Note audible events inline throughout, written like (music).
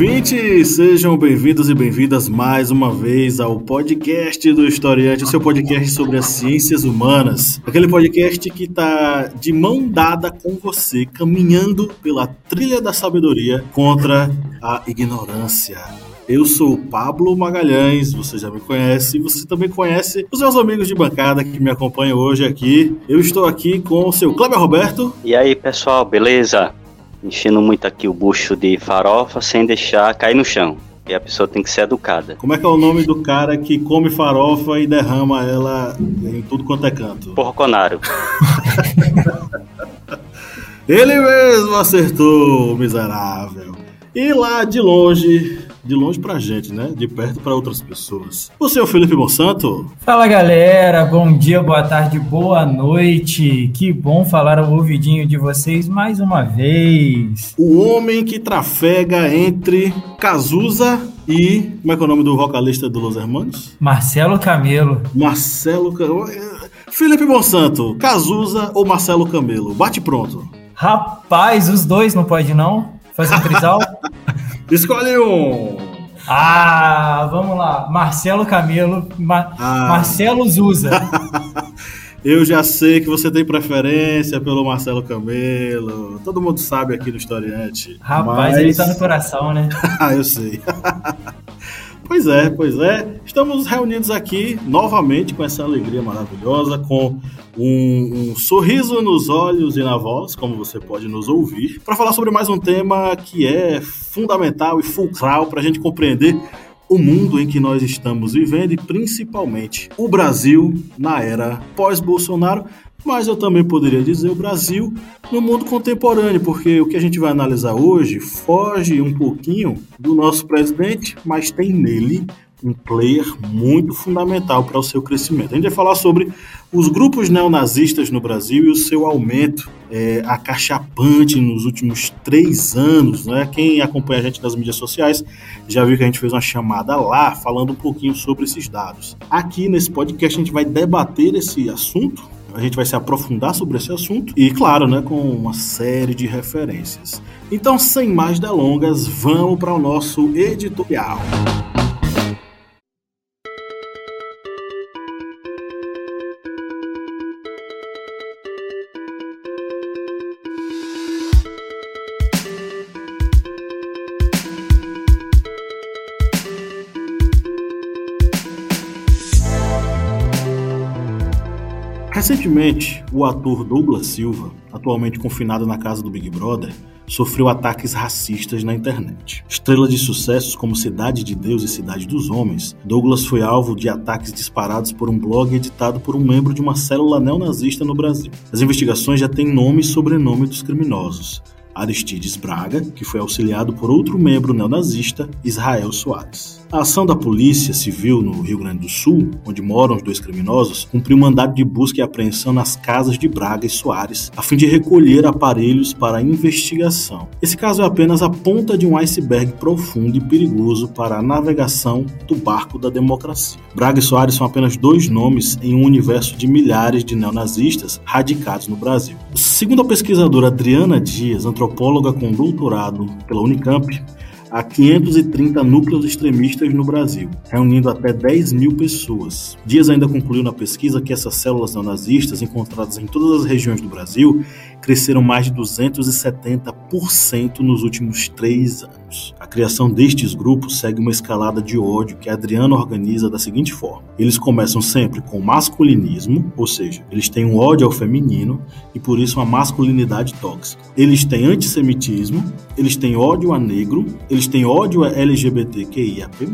ouvintes! Sejam bem-vindos e bem-vindas mais uma vez ao podcast do Historiante, o seu podcast sobre as ciências humanas. Aquele podcast que está de mão dada com você, caminhando pela trilha da sabedoria contra a ignorância. Eu sou o Pablo Magalhães, você já me conhece, e você também conhece os meus amigos de bancada que me acompanham hoje aqui. Eu estou aqui com o seu Kleber Roberto. E aí, pessoal, beleza? Enchendo muito aqui o bucho de farofa sem deixar cair no chão. E a pessoa tem que ser educada. Como é que é o nome do cara que come farofa e derrama ela em tudo quanto é canto? Porconaro. (laughs) Ele mesmo acertou, miserável. E lá de longe, de longe pra gente, né? De perto para outras pessoas. O senhor Felipe Monsanto? Fala galera, bom dia, boa tarde, boa noite. Que bom falar ao ouvidinho de vocês mais uma vez. O homem que trafega entre Cazuza e. Como é que é o nome do vocalista do Los Hermanos? Marcelo Camelo. Marcelo Camelo. Felipe Monsanto, Cazuza ou Marcelo Camelo? Bate pronto. Rapaz, os dois não pode não? Fazer um trisal? (laughs) Escolhe um! Ah, vamos lá. Marcelo Camelo, ah. Marcelo Zuza. (laughs) Eu já sei que você tem preferência pelo Marcelo Camelo. Todo mundo sabe aqui no Historiante. Rapaz, mas... ele tá no coração, né? (laughs) ah, eu sei. (laughs) pois é, pois é. Estamos reunidos aqui novamente com essa alegria maravilhosa, com um, um, sorriso nos olhos e na voz, como você pode nos ouvir, para falar sobre mais um tema que é fundamental e fulcral para a gente compreender o mundo em que nós estamos vivendo e principalmente o Brasil na era pós-Bolsonaro, mas eu também poderia dizer o Brasil no mundo contemporâneo, porque o que a gente vai analisar hoje foge um pouquinho do nosso presidente, mas tem nele um player muito fundamental para o seu crescimento. A gente vai falar sobre os grupos neonazistas no Brasil e o seu aumento é, acachapante nos últimos três anos. Né? Quem acompanha a gente nas mídias sociais já viu que a gente fez uma chamada lá falando um pouquinho sobre esses dados. Aqui nesse podcast a gente vai debater esse assunto a gente vai se aprofundar sobre esse assunto e, claro, né, com uma série de referências. Então, sem mais delongas, vamos para o nosso editorial. Recentemente, o ator Douglas Silva, atualmente confinado na casa do Big Brother, sofreu ataques racistas na internet. Estrela de sucessos como Cidade de Deus e Cidade dos Homens, Douglas foi alvo de ataques disparados por um blog editado por um membro de uma célula neonazista no Brasil. As investigações já têm nome e sobrenome dos criminosos. Aristides Braga, que foi auxiliado por outro membro neonazista, Israel Soares. A ação da Polícia Civil no Rio Grande do Sul, onde moram os dois criminosos, cumpriu mandado de busca e apreensão nas casas de Braga e Soares, a fim de recolher aparelhos para investigação. Esse caso é apenas a ponta de um iceberg profundo e perigoso para a navegação do barco da democracia. Braga e Soares são apenas dois nomes em um universo de milhares de neonazistas radicados no Brasil. Segundo a pesquisadora Adriana Dias, antropóloga com doutorado pela Unicamp, a 530 núcleos extremistas no Brasil, reunindo até 10 mil pessoas. Dias ainda concluiu na pesquisa que essas células neonazistas, encontradas em todas as regiões do Brasil, cresceram mais de 270% nos últimos três anos. A criação destes grupos segue uma escalada de ódio que Adriano organiza da seguinte forma: eles começam sempre com masculinismo, ou seja, eles têm um ódio ao feminino e por isso uma masculinidade tóxica. Eles têm antissemitismo, eles têm ódio a negro, eles têm ódio a LGBTQIAP+,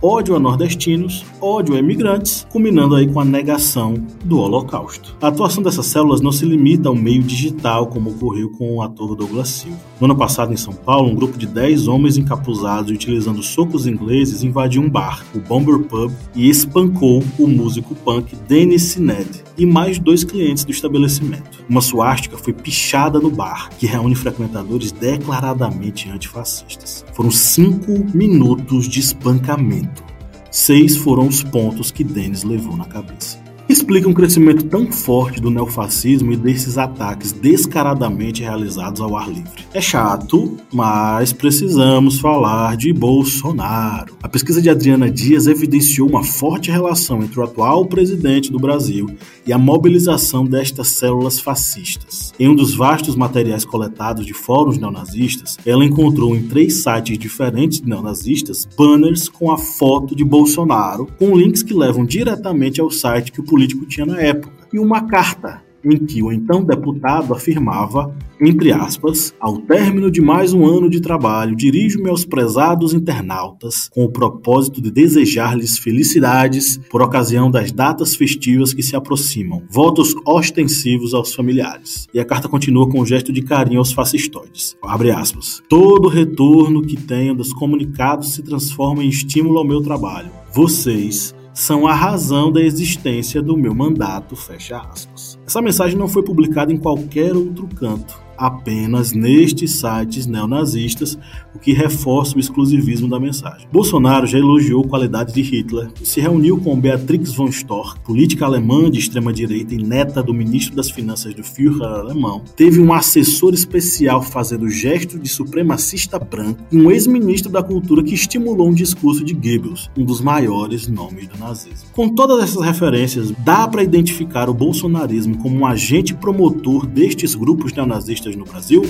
ódio a nordestinos, ódio a imigrantes, culminando aí com a negação do Holocausto. A atuação dessas células não se limita ao meio digital tal como ocorreu com o ator Douglas Silva. No ano passado, em São Paulo, um grupo de 10 homens encapuzados e utilizando socos ingleses invadiu um bar, o Bomber Pub, e espancou o músico punk Dennis Sined e mais dois clientes do estabelecimento. Uma suástica foi pichada no bar, que reúne frequentadores declaradamente antifascistas. Foram cinco minutos de espancamento. Seis foram os pontos que Dennis levou na cabeça explica um crescimento tão forte do neofascismo e desses ataques descaradamente realizados ao ar livre. É chato, mas precisamos falar de Bolsonaro. A pesquisa de Adriana Dias evidenciou uma forte relação entre o atual presidente do Brasil e a mobilização destas células fascistas. Em um dos vastos materiais coletados de fóruns neonazistas, ela encontrou em três sites diferentes de neonazistas banners com a foto de Bolsonaro, com links que levam diretamente ao site que o político tinha na época, e uma carta em que o então deputado afirmava, entre aspas, ao término de mais um ano de trabalho, dirijo-me aos prezados internautas com o propósito de desejar-lhes felicidades por ocasião das datas festivas que se aproximam. Votos ostensivos aos familiares. E a carta continua com um gesto de carinho aos fascistoides. Abre aspas. Todo retorno que tenho dos comunicados se transforma em estímulo ao meu trabalho. Vocês são a razão da existência do meu mandato, fecha aspas. Essa mensagem não foi publicada em qualquer outro canto apenas nestes sites neonazistas, o que reforça o exclusivismo da mensagem. Bolsonaro já elogiou a qualidade de Hitler se reuniu com Beatrix von Storch, política alemã de extrema-direita e neta do ministro das Finanças do Führer alemão. Teve um assessor especial fazendo gesto de supremacista branco e um ex-ministro da cultura que estimulou um discurso de Goebbels, um dos maiores nomes do nazismo. Com todas essas referências, dá para identificar o bolsonarismo como um agente promotor destes grupos neonazistas no Brasil?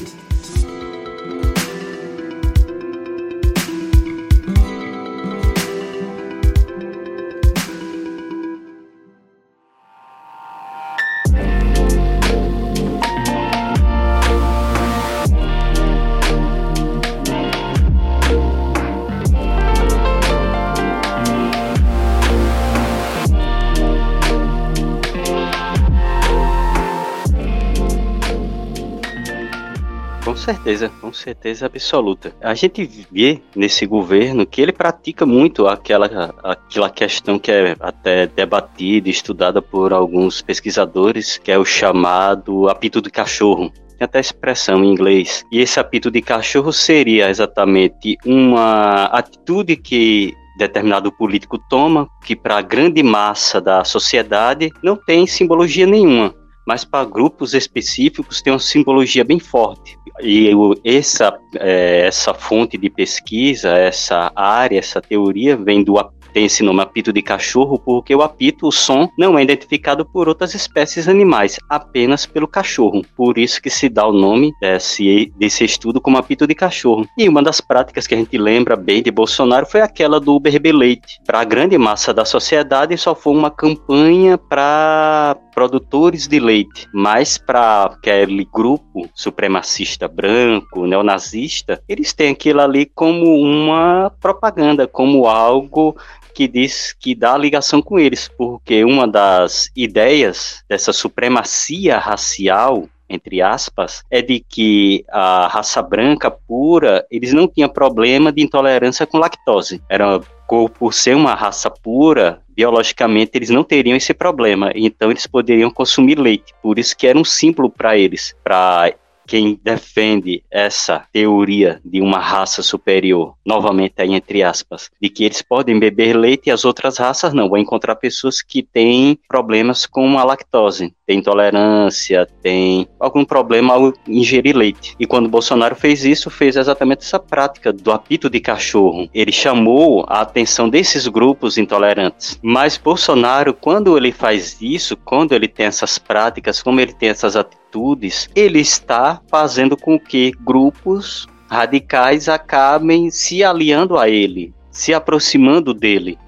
Certeza, com certeza absoluta. A gente vê nesse governo que ele pratica muito aquela, aquela questão que é até debatida estudada por alguns pesquisadores, que é o chamado apito de cachorro tem até expressão em inglês. E esse apito de cachorro seria exatamente uma atitude que determinado político toma, que para a grande massa da sociedade não tem simbologia nenhuma mas para grupos específicos tem uma simbologia bem forte. E essa, é, essa fonte de pesquisa, essa área, essa teoria vem do tem esse nome apito de cachorro porque o apito, o som, não é identificado por outras espécies animais, apenas pelo cachorro. Por isso que se dá o nome desse, desse estudo como apito de cachorro. E uma das práticas que a gente lembra bem de Bolsonaro foi aquela do berbeleite. Para a grande massa da sociedade, só foi uma campanha para produtores de leite, mas para aquele grupo supremacista branco, neonazista, eles têm aquilo ali como uma propaganda, como algo que diz que dá ligação com eles, porque uma das ideias dessa supremacia racial entre aspas, é de que a raça branca pura, eles não tinham problema de intolerância com lactose. Era por ser uma raça pura, biologicamente eles não teriam esse problema, então eles poderiam consumir leite. Por isso que era um símbolo para eles, para quem defende essa teoria de uma raça superior, novamente aí entre aspas, de que eles podem beber leite e as outras raças não, vão encontrar pessoas que têm problemas com a lactose, tem intolerância, tem algum problema ao ingerir leite. E quando Bolsonaro fez isso, fez exatamente essa prática do apito de cachorro. Ele chamou a atenção desses grupos intolerantes. Mas Bolsonaro, quando ele faz isso, quando ele tem essas práticas, como ele tem essas atitudes, atitudes, ele está fazendo com que grupos radicais acabem se aliando a ele, se aproximando dele.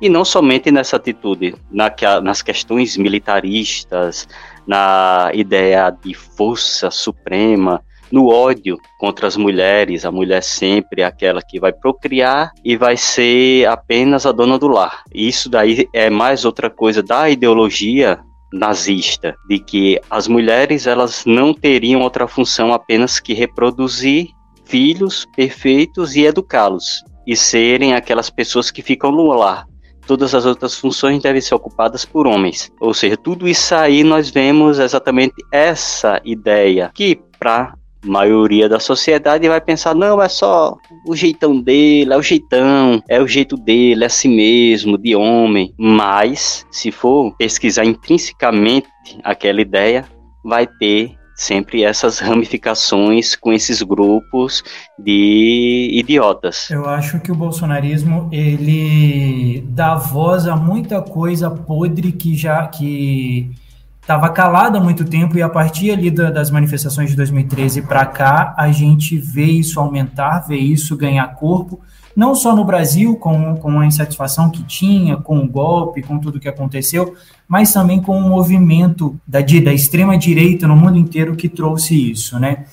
E não somente nessa atitude, na, nas questões militaristas, na ideia de força suprema, no ódio contra as mulheres, a mulher sempre é aquela que vai procriar e vai ser apenas a dona do lar. Isso daí é mais outra coisa da ideologia nazista, de que as mulheres elas não teriam outra função apenas que reproduzir filhos perfeitos e educá-los e serem aquelas pessoas que ficam no lar. Todas as outras funções devem ser ocupadas por homens. Ou seja, tudo isso aí nós vemos exatamente essa ideia que para maioria da sociedade vai pensar, não, é só o jeitão dele, é o jeitão, é o jeito dele, é assim mesmo, de homem. Mas, se for pesquisar intrinsecamente aquela ideia, vai ter sempre essas ramificações com esses grupos de idiotas. Eu acho que o bolsonarismo ele dá voz a muita coisa podre que já que estava calada há muito tempo e a partir ali da, das manifestações de 2013 para cá, a gente vê isso aumentar, vê isso ganhar corpo, não só no Brasil, com, com a insatisfação que tinha, com o golpe, com tudo que aconteceu, mas também com o movimento da, da extrema-direita no mundo inteiro que trouxe isso, né?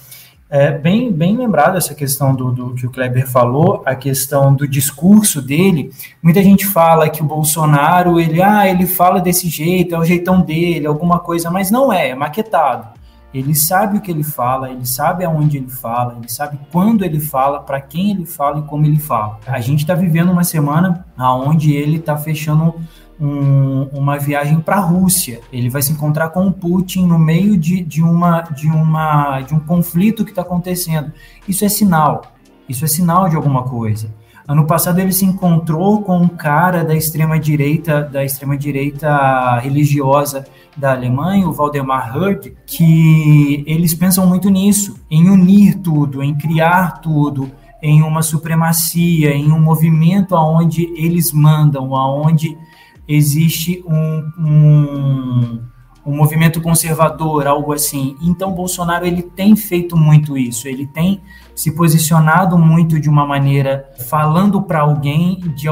É bem, bem lembrado essa questão do, do, que o Kleber falou, a questão do discurso dele. Muita gente fala que o Bolsonaro, ele, ah, ele fala desse jeito, é o jeitão dele, alguma coisa, mas não é, é maquetado. Ele sabe o que ele fala, ele sabe aonde ele fala, ele sabe quando ele fala, para quem ele fala e como ele fala. A gente está vivendo uma semana onde ele está fechando um, uma viagem para a Rússia. Ele vai se encontrar com o Putin no meio de, de, uma, de, uma, de um conflito que está acontecendo. Isso é sinal. Isso é sinal de alguma coisa. Ano passado ele se encontrou com um cara da extrema direita, da extrema direita religiosa da Alemanha, o Valdemar Hurt, que eles pensam muito nisso, em unir tudo, em criar tudo, em uma supremacia, em um movimento aonde eles mandam, aonde existe um, um, um movimento conservador, algo assim. Então, Bolsonaro ele tem feito muito isso, ele tem se posicionado muito de uma maneira, falando para alguém de,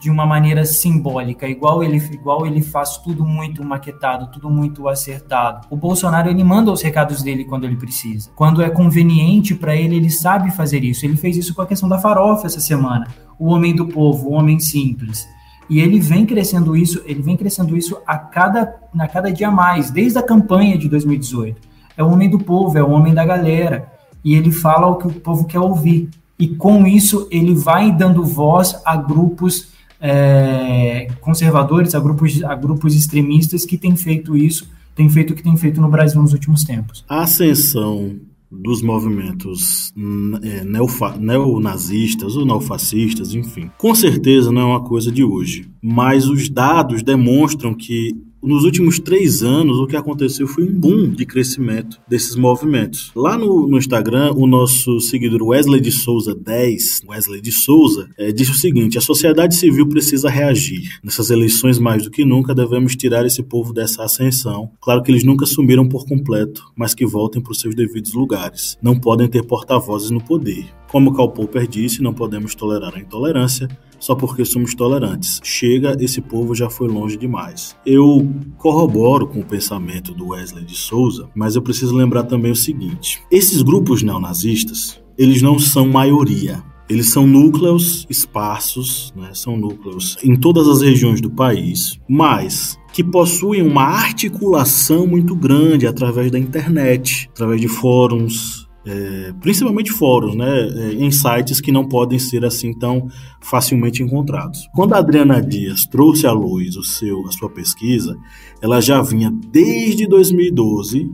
de uma maneira simbólica, igual ele, igual ele faz tudo muito maquetado, tudo muito acertado. O Bolsonaro ele manda os recados dele quando ele precisa. Quando é conveniente para ele, ele sabe fazer isso. Ele fez isso com a questão da farofa essa semana. O homem do povo, o homem simples. E ele vem crescendo isso, ele vem crescendo isso a cada, a cada dia mais, desde a campanha de 2018. É o homem do povo, é o homem da galera. E ele fala o que o povo quer ouvir. E com isso ele vai dando voz a grupos é, conservadores, a grupos, a grupos extremistas que têm feito isso, têm feito o que têm feito no Brasil nos últimos tempos. A ascensão dos movimentos é, neonazistas ou neofascistas, enfim. Com certeza não é uma coisa de hoje, mas os dados demonstram que nos últimos três anos, o que aconteceu foi um boom de crescimento desses movimentos. Lá no, no Instagram, o nosso seguidor Wesley de Souza 10, Wesley de Souza, é, disse o seguinte: a sociedade civil precisa reagir. Nessas eleições, mais do que nunca, devemos tirar esse povo dessa ascensão. Claro que eles nunca sumiram por completo, mas que voltem para os seus devidos lugares. Não podem ter porta-vozes no poder. Como Karl Popper disse, não podemos tolerar a intolerância só porque somos tolerantes. Chega, esse povo já foi longe demais. Eu corroboro com o pensamento do Wesley de Souza, mas eu preciso lembrar também o seguinte: esses grupos neonazistas, eles não são maioria. Eles são núcleos esparsos, né? são núcleos em todas as regiões do país, mas que possuem uma articulação muito grande através da internet, através de fóruns, é, principalmente fóruns, né, é, em sites que não podem ser assim tão facilmente encontrados. Quando a Adriana Dias trouxe à luz o seu, a sua pesquisa, ela já vinha desde 2012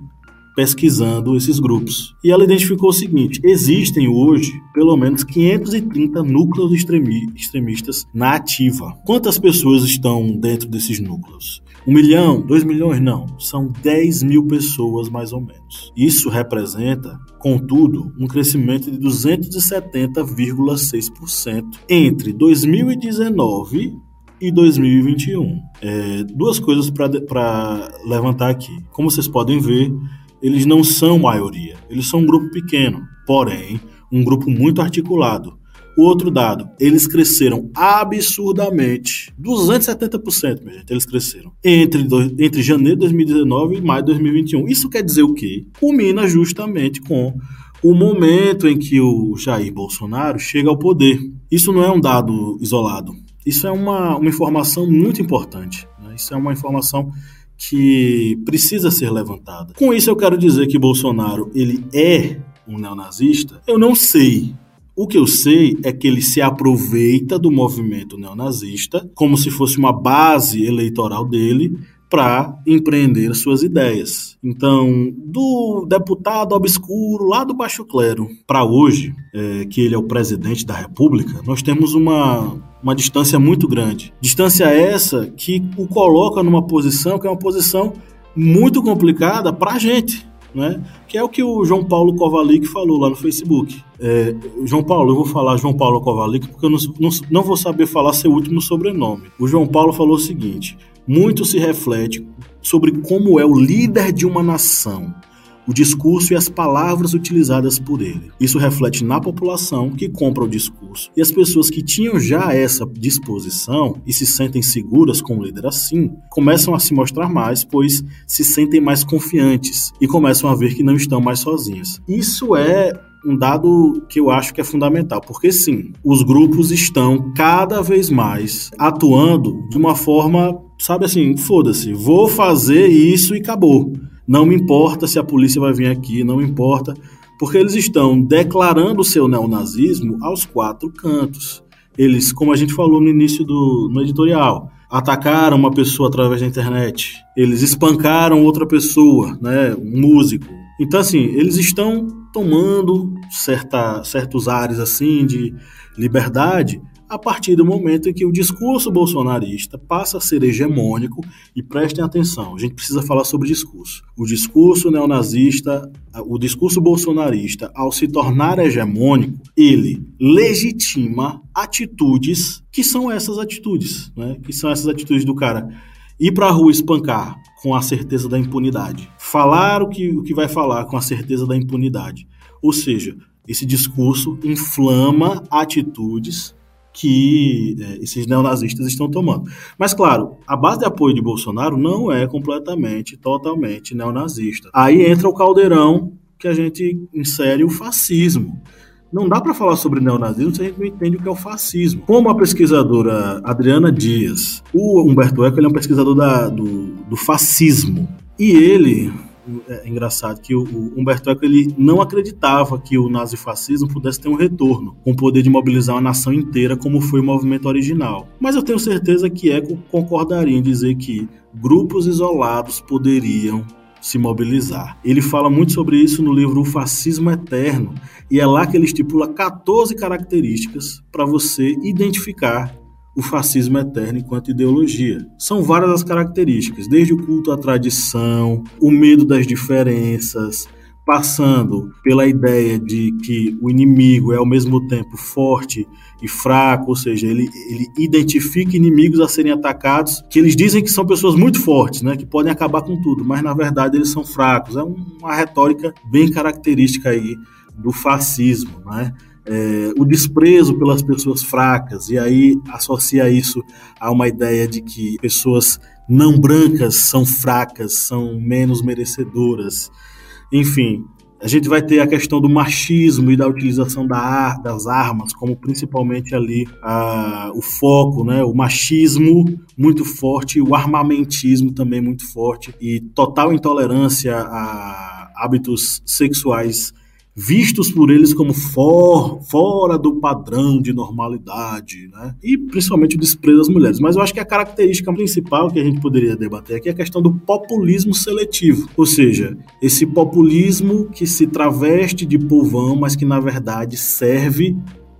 pesquisando esses grupos. E ela identificou o seguinte: existem hoje pelo menos 530 núcleos extremistas na ativa. Quantas pessoas estão dentro desses núcleos? Um milhão, dois milhões? Não. São 10 mil pessoas, mais ou menos. Isso representa, contudo, um crescimento de 270,6% entre 2019 e 2021. É, duas coisas para levantar aqui. Como vocês podem ver, eles não são maioria, eles são um grupo pequeno, porém, um grupo muito articulado outro dado, eles cresceram absurdamente, 270%, minha gente, eles cresceram, entre, entre janeiro de 2019 e maio de 2021. Isso quer dizer o quê? Culmina justamente com o momento em que o Jair Bolsonaro chega ao poder. Isso não é um dado isolado, isso é uma, uma informação muito importante. Né? Isso é uma informação que precisa ser levantada. Com isso eu quero dizer que Bolsonaro ele é um neonazista? Eu não sei. O que eu sei é que ele se aproveita do movimento neonazista como se fosse uma base eleitoral dele para empreender suas ideias. Então, do deputado obscuro lá do Baixo Clero para hoje, é, que ele é o presidente da República, nós temos uma, uma distância muito grande. Distância essa que o coloca numa posição que é uma posição muito complicada para a gente né? Que é o que o João Paulo Kovalik falou lá no Facebook. É, João Paulo, eu vou falar João Paulo Kovalik porque eu não, não, não vou saber falar seu último sobrenome. O João Paulo falou o seguinte: muito se reflete sobre como é o líder de uma nação o discurso e as palavras utilizadas por ele. Isso reflete na população que compra o discurso. E as pessoas que tinham já essa disposição e se sentem seguras com o líder assim, começam a se mostrar mais, pois se sentem mais confiantes e começam a ver que não estão mais sozinhas. Isso é um dado que eu acho que é fundamental, porque sim, os grupos estão cada vez mais atuando de uma forma, sabe assim, foda-se, vou fazer isso e acabou. Não me importa se a polícia vai vir aqui, não me importa, porque eles estão declarando o seu neonazismo aos quatro cantos. Eles, como a gente falou no início do no editorial, atacaram uma pessoa através da internet, eles espancaram outra pessoa, né, um músico. Então, assim, eles estão tomando certa, certos ares assim de liberdade a partir do momento em que o discurso bolsonarista passa a ser hegemônico, e prestem atenção, a gente precisa falar sobre discurso. O discurso neonazista, o discurso bolsonarista, ao se tornar hegemônico, ele legitima atitudes que são essas atitudes, né? que são essas atitudes do cara ir para a rua espancar com a certeza da impunidade, falar o que, o que vai falar com a certeza da impunidade. Ou seja, esse discurso inflama atitudes que é, esses neonazistas estão tomando. Mas, claro, a base de apoio de Bolsonaro não é completamente, totalmente neonazista. Aí entra o caldeirão que a gente insere o fascismo. Não dá para falar sobre neonazismo se a gente não entende o que é o fascismo. Como a pesquisadora Adriana Dias, o Humberto Eco ele é um pesquisador da, do, do fascismo. E ele é engraçado que o, Humberto Eco ele não acreditava que o nazifascismo pudesse ter um retorno, com o poder de mobilizar uma nação inteira como foi o movimento original. Mas eu tenho certeza que Eco concordaria em dizer que grupos isolados poderiam se mobilizar. Ele fala muito sobre isso no livro O Fascismo Eterno, e é lá que ele estipula 14 características para você identificar o fascismo eterno enquanto ideologia. São várias as características, desde o culto à tradição, o medo das diferenças, passando pela ideia de que o inimigo é ao mesmo tempo forte e fraco, ou seja, ele, ele identifica inimigos a serem atacados, que eles dizem que são pessoas muito fortes, né, que podem acabar com tudo, mas na verdade eles são fracos. É uma retórica bem característica aí do fascismo, né? É, o desprezo pelas pessoas fracas, e aí associa isso a uma ideia de que pessoas não brancas são fracas, são menos merecedoras. Enfim, a gente vai ter a questão do machismo e da utilização da, das armas, como principalmente ali a, o foco, né? o machismo muito forte, o armamentismo também muito forte, e total intolerância a hábitos sexuais vistos por eles como for, fora do padrão de normalidade, né? E principalmente o desprezo das mulheres. Mas eu acho que a característica principal que a gente poderia debater aqui é a questão do populismo seletivo, ou seja, esse populismo que se traveste de povão, mas que na verdade serve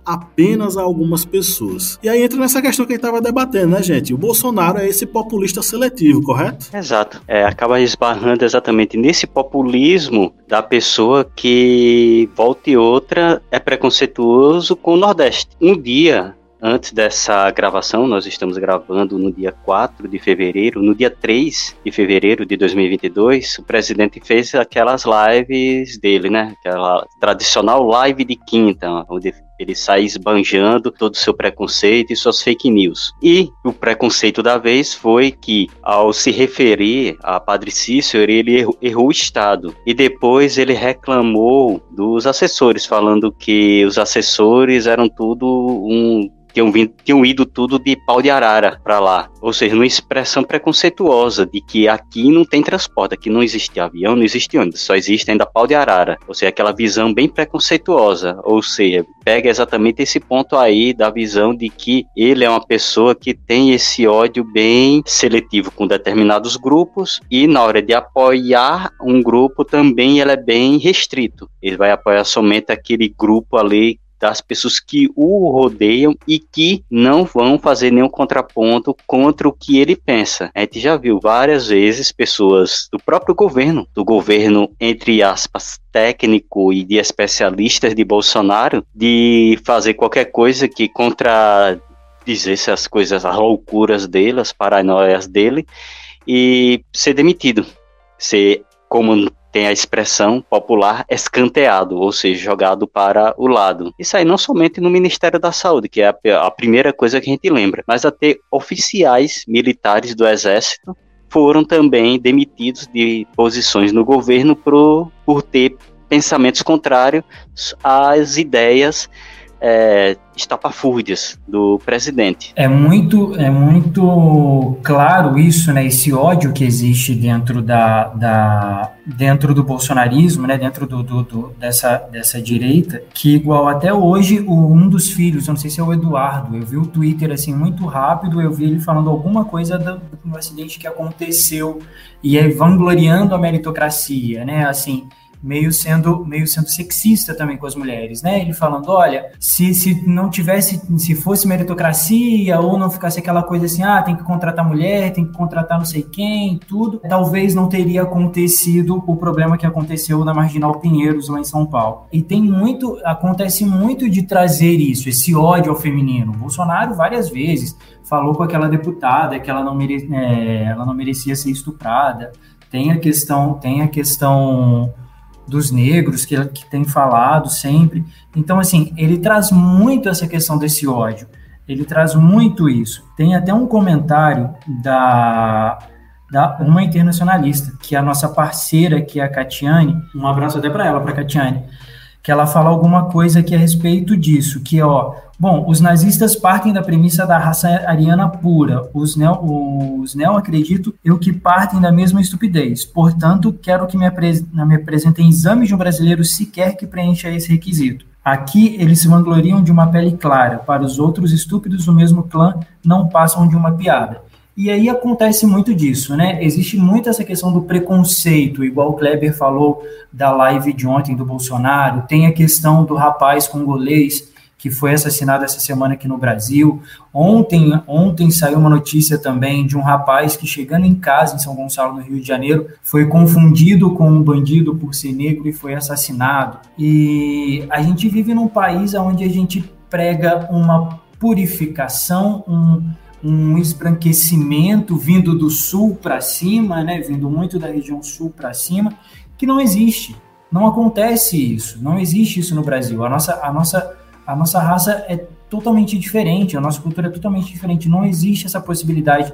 apenas a algumas pessoas. E aí entra nessa questão que a gente estava debatendo, né, gente? O Bolsonaro é esse populista seletivo, correto? Exato. É, acaba esbarrando exatamente nesse populismo da pessoa que, volta e outra, é preconceituoso com o Nordeste. Um dia, Antes dessa gravação, nós estamos gravando no dia 4 de fevereiro. No dia 3 de fevereiro de 2022, o presidente fez aquelas lives dele, né? Aquela tradicional live de quinta, onde ele sai esbanjando todo o seu preconceito e suas fake news. E o preconceito da vez foi que, ao se referir a Padre Cícero, ele errou, errou o Estado. E depois ele reclamou dos assessores, falando que os assessores eram tudo um tinham, vindo, tinham ido tudo de pau de arara para lá. Ou seja, uma expressão preconceituosa de que aqui não tem transporte, aqui não existe avião, não existe ônibus, só existe ainda pau de arara. Ou seja, aquela visão bem preconceituosa. Ou seja, pega exatamente esse ponto aí da visão de que ele é uma pessoa que tem esse ódio bem seletivo com determinados grupos e na hora de apoiar um grupo também ele é bem restrito. Ele vai apoiar somente aquele grupo ali das pessoas que o rodeiam e que não vão fazer nenhum contraponto contra o que ele pensa. A gente já viu várias vezes pessoas do próprio governo, do governo, entre aspas, técnico e de especialistas de Bolsonaro, de fazer qualquer coisa que contra dizesse as coisas, as loucuras dele, as paranoias dele, e ser demitido. Ser como tem a expressão popular escanteado, ou seja, jogado para o lado. Isso aí não somente no Ministério da Saúde, que é a, a primeira coisa que a gente lembra, mas até oficiais militares do Exército foram também demitidos de posições no governo por, por ter pensamentos contrários às ideias é, estapafúrdias do presidente. É muito, é muito claro isso, né? Esse ódio que existe dentro da, da dentro do bolsonarismo, né? Dentro do, do, do, dessa, dessa direita, que igual até hoje o, um dos filhos, eu não sei se é o Eduardo, eu vi o Twitter assim muito rápido, eu vi ele falando alguma coisa do, do acidente que aconteceu e aí vangloriando a meritocracia, né? Assim meio sendo meio sendo sexista também com as mulheres, né? Ele falando, olha, se, se não tivesse, se fosse meritocracia ou não ficasse aquela coisa assim, ah, tem que contratar mulher, tem que contratar não sei quem, tudo, talvez não teria acontecido o problema que aconteceu na Marginal Pinheiros lá em São Paulo. E tem muito, acontece muito de trazer isso, esse ódio ao feminino. O Bolsonaro várias vezes falou com aquela deputada que ela não, mere, é, ela não merecia ser estuprada. Tem a questão, tem a questão dos negros que, que tem falado sempre. Então, assim, ele traz muito essa questão desse ódio. Ele traz muito isso. Tem até um comentário da, da uma internacionalista, que é a nossa parceira, que é a Catiane. Um abraço até para ela, para a Catiane que ela fala alguma coisa aqui a respeito disso, que ó, bom, os nazistas partem da premissa da raça ariana pura, os neo, os neo acredito eu que partem da mesma estupidez, portanto, quero que me, apres, me apresentem exames de um brasileiro sequer que preencha esse requisito. Aqui eles se vangloriam de uma pele clara, para os outros estúpidos do mesmo clã não passam de uma piada. E aí acontece muito disso, né? Existe muito essa questão do preconceito, igual o Kleber falou da live de ontem do Bolsonaro, tem a questão do rapaz congolês que foi assassinado essa semana aqui no Brasil. Ontem, ontem saiu uma notícia também de um rapaz que chegando em casa em São Gonçalo, no Rio de Janeiro, foi confundido com um bandido por ser negro e foi assassinado. E a gente vive num país onde a gente prega uma purificação, um um esbranquecimento vindo do sul para cima, né, vindo muito da região sul para cima, que não existe. Não acontece isso, não existe isso no Brasil. A nossa, a nossa, a nossa raça é totalmente diferente, a nossa cultura é totalmente diferente. Não existe essa possibilidade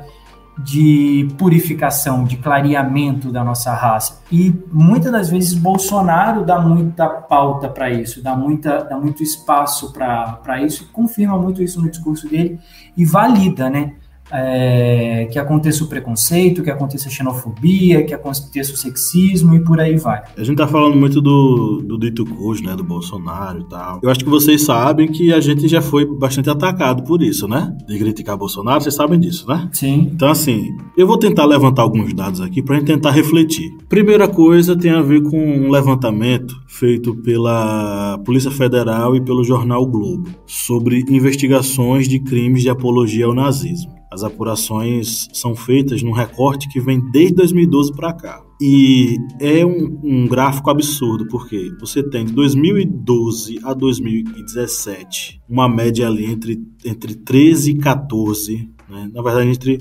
de purificação, de clareamento da nossa raça. E muitas das vezes Bolsonaro dá muita pauta para isso, dá, muita, dá muito espaço para isso, confirma muito isso no discurso dele e valida, né? É, que aconteça o preconceito, que aconteça a xenofobia, que aconteça o sexismo e por aí vai. A gente tá falando muito do, do dito cujo, né, do Bolsonaro e tal. Eu acho que vocês sabem que a gente já foi bastante atacado por isso, né? De criticar Bolsonaro, vocês sabem disso, né? Sim. Então, assim, eu vou tentar levantar alguns dados aqui pra gente tentar refletir. Primeira coisa tem a ver com um levantamento feito pela Polícia Federal e pelo jornal Globo sobre investigações de crimes de apologia ao nazismo. As apurações são feitas num recorte que vem desde 2012 para cá. E é um, um, gráfico absurdo, porque você tem de 2012 a 2017 uma média ali entre, entre 13 e 14, né? na verdade, entre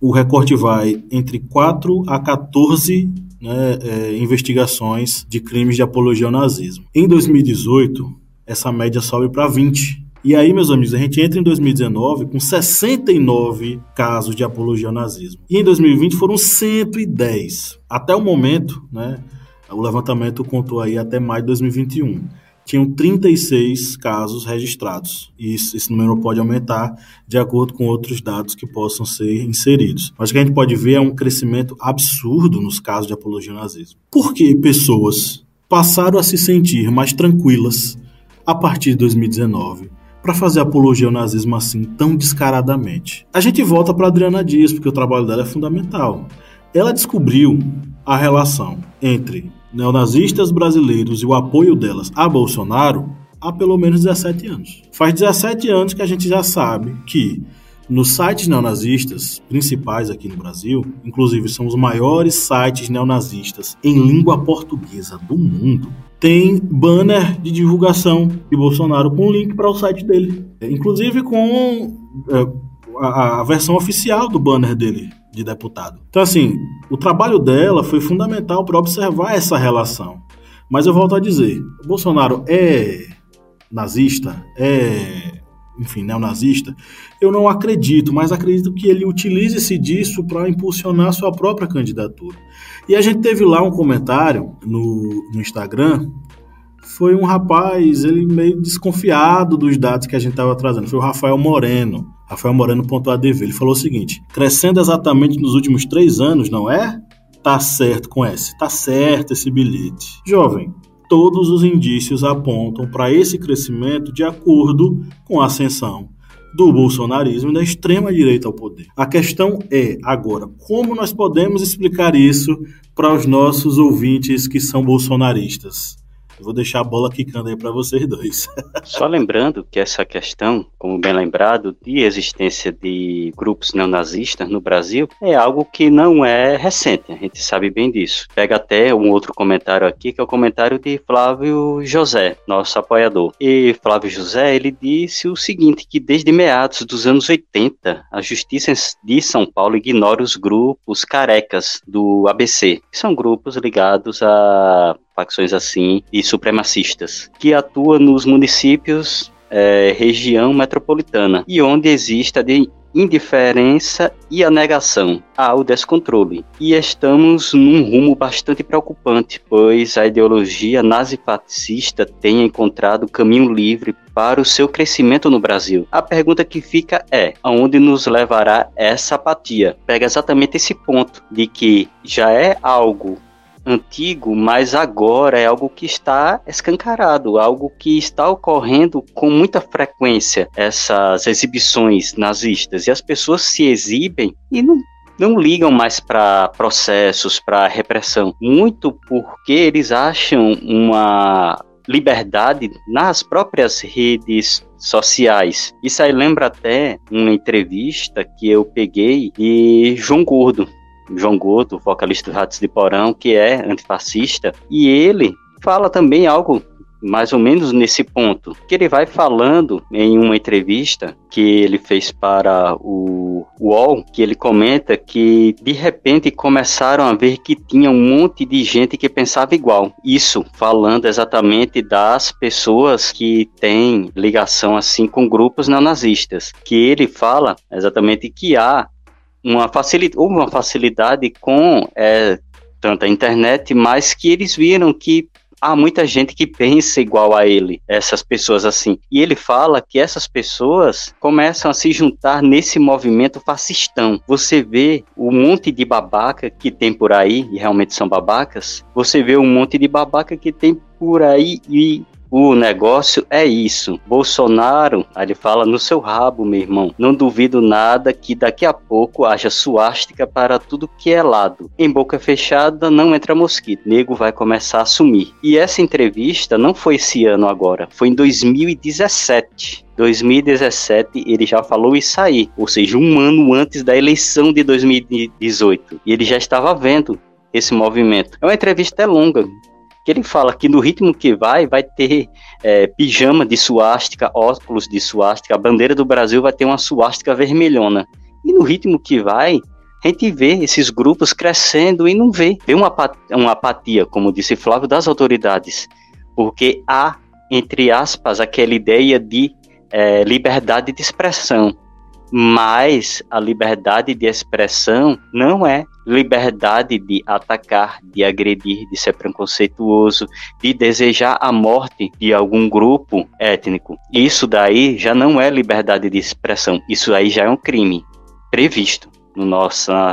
o recorte vai entre 4 a 14 né, é, investigações de crimes de apologia ao nazismo. Em 2018, essa média sobe para 20. E aí, meus amigos, a gente entra em 2019 com 69 casos de apologia ao nazismo. E em 2020 foram 110. Até o momento, né, o levantamento contou aí até maio de 2021, tinham 36 casos registrados. E esse número pode aumentar de acordo com outros dados que possam ser inseridos. Mas o que a gente pode ver é um crescimento absurdo nos casos de apologia ao nazismo. Por que pessoas passaram a se sentir mais tranquilas a partir de 2019 para fazer apologia ao nazismo assim tão descaradamente? A gente volta para Adriana Dias, porque o trabalho dela é fundamental. Ela descobriu a relação entre neonazistas brasileiros e o apoio delas a Bolsonaro há pelo menos 17 anos. Faz 17 anos que a gente já sabe que nos sites neonazistas principais aqui no Brasil, inclusive são os maiores sites neonazistas em língua portuguesa do mundo, tem banner de divulgação de Bolsonaro com link para o site dele, inclusive com é, a, a versão oficial do banner dele de deputado. Então, assim, o trabalho dela foi fundamental para observar essa relação. Mas eu volto a dizer: Bolsonaro é nazista? É, enfim, neonazista? Eu não acredito, mas acredito que ele utilize-se disso para impulsionar sua própria candidatura. E a gente teve lá um comentário no, no Instagram foi um rapaz, ele meio desconfiado dos dados que a gente estava trazendo. Foi o Rafael Moreno. Rafael Moreno.adv. Ele falou o seguinte: crescendo exatamente nos últimos três anos, não é? Tá certo com esse. Tá certo esse bilhete. Jovem, todos os indícios apontam para esse crescimento de acordo com a ascensão do bolsonarismo e da extrema direita ao poder. A questão é agora como nós podemos explicar isso para os nossos ouvintes que são bolsonaristas. Eu vou deixar a bola quicando aí para vocês dois. (laughs) Só lembrando que essa questão, como bem lembrado, de existência de grupos neonazistas no Brasil é algo que não é recente, a gente sabe bem disso. Pega até um outro comentário aqui, que é o comentário de Flávio José, nosso apoiador. E Flávio José, ele disse o seguinte, que desde meados dos anos 80, a Justiça de São Paulo ignora os grupos carecas do ABC, que são grupos ligados a facções assim, e supremacistas, que atua nos municípios é, região metropolitana e onde existe a indiferença e a negação ao descontrole. E estamos num rumo bastante preocupante, pois a ideologia nazifascista tem encontrado caminho livre para o seu crescimento no Brasil. A pergunta que fica é: aonde nos levará essa apatia? Pega exatamente esse ponto de que já é algo antigo, mas agora é algo que está escancarado, algo que está ocorrendo com muita frequência, essas exibições nazistas. E as pessoas se exibem e não não ligam mais para processos, para repressão, muito porque eles acham uma liberdade nas próprias redes sociais. Isso aí lembra até uma entrevista que eu peguei de João Gordo, João Goto, vocalista do Ratos de Porão, que é antifascista, e ele fala também algo mais ou menos nesse ponto, que ele vai falando em uma entrevista que ele fez para o UOL, que ele comenta que de repente começaram a ver que tinha um monte de gente que pensava igual. Isso falando exatamente das pessoas que têm ligação assim com grupos neonazistas, que ele fala exatamente que há uma facilidade, uma facilidade com é, tanto a internet, mas que eles viram que há muita gente que pensa igual a ele, essas pessoas assim. E ele fala que essas pessoas começam a se juntar nesse movimento fascistão. Você vê o monte de babaca que tem por aí, e realmente são babacas, você vê um monte de babaca que tem por aí e o negócio é isso. Bolsonaro, ele fala no seu rabo, meu irmão. Não duvido nada que daqui a pouco haja suástica para tudo que é lado. Em boca fechada não entra mosquito. Nego vai começar a sumir. E essa entrevista não foi esse ano agora, foi em 2017. 2017 ele já falou isso aí, ou seja, um ano antes da eleição de 2018. E ele já estava vendo esse movimento. É uma entrevista longa, que ele fala que no ritmo que vai, vai ter é, pijama de suástica, óculos de suástica, a bandeira do Brasil vai ter uma suástica vermelhona. E no ritmo que vai, a gente vê esses grupos crescendo e não vê. Vê uma, uma apatia, como disse Flávio, das autoridades. Porque há, entre aspas, aquela ideia de é, liberdade de expressão. Mas a liberdade de expressão não é liberdade de atacar, de agredir, de ser preconceituoso, de desejar a morte de algum grupo étnico. Isso daí já não é liberdade de expressão, isso aí já é um crime previsto no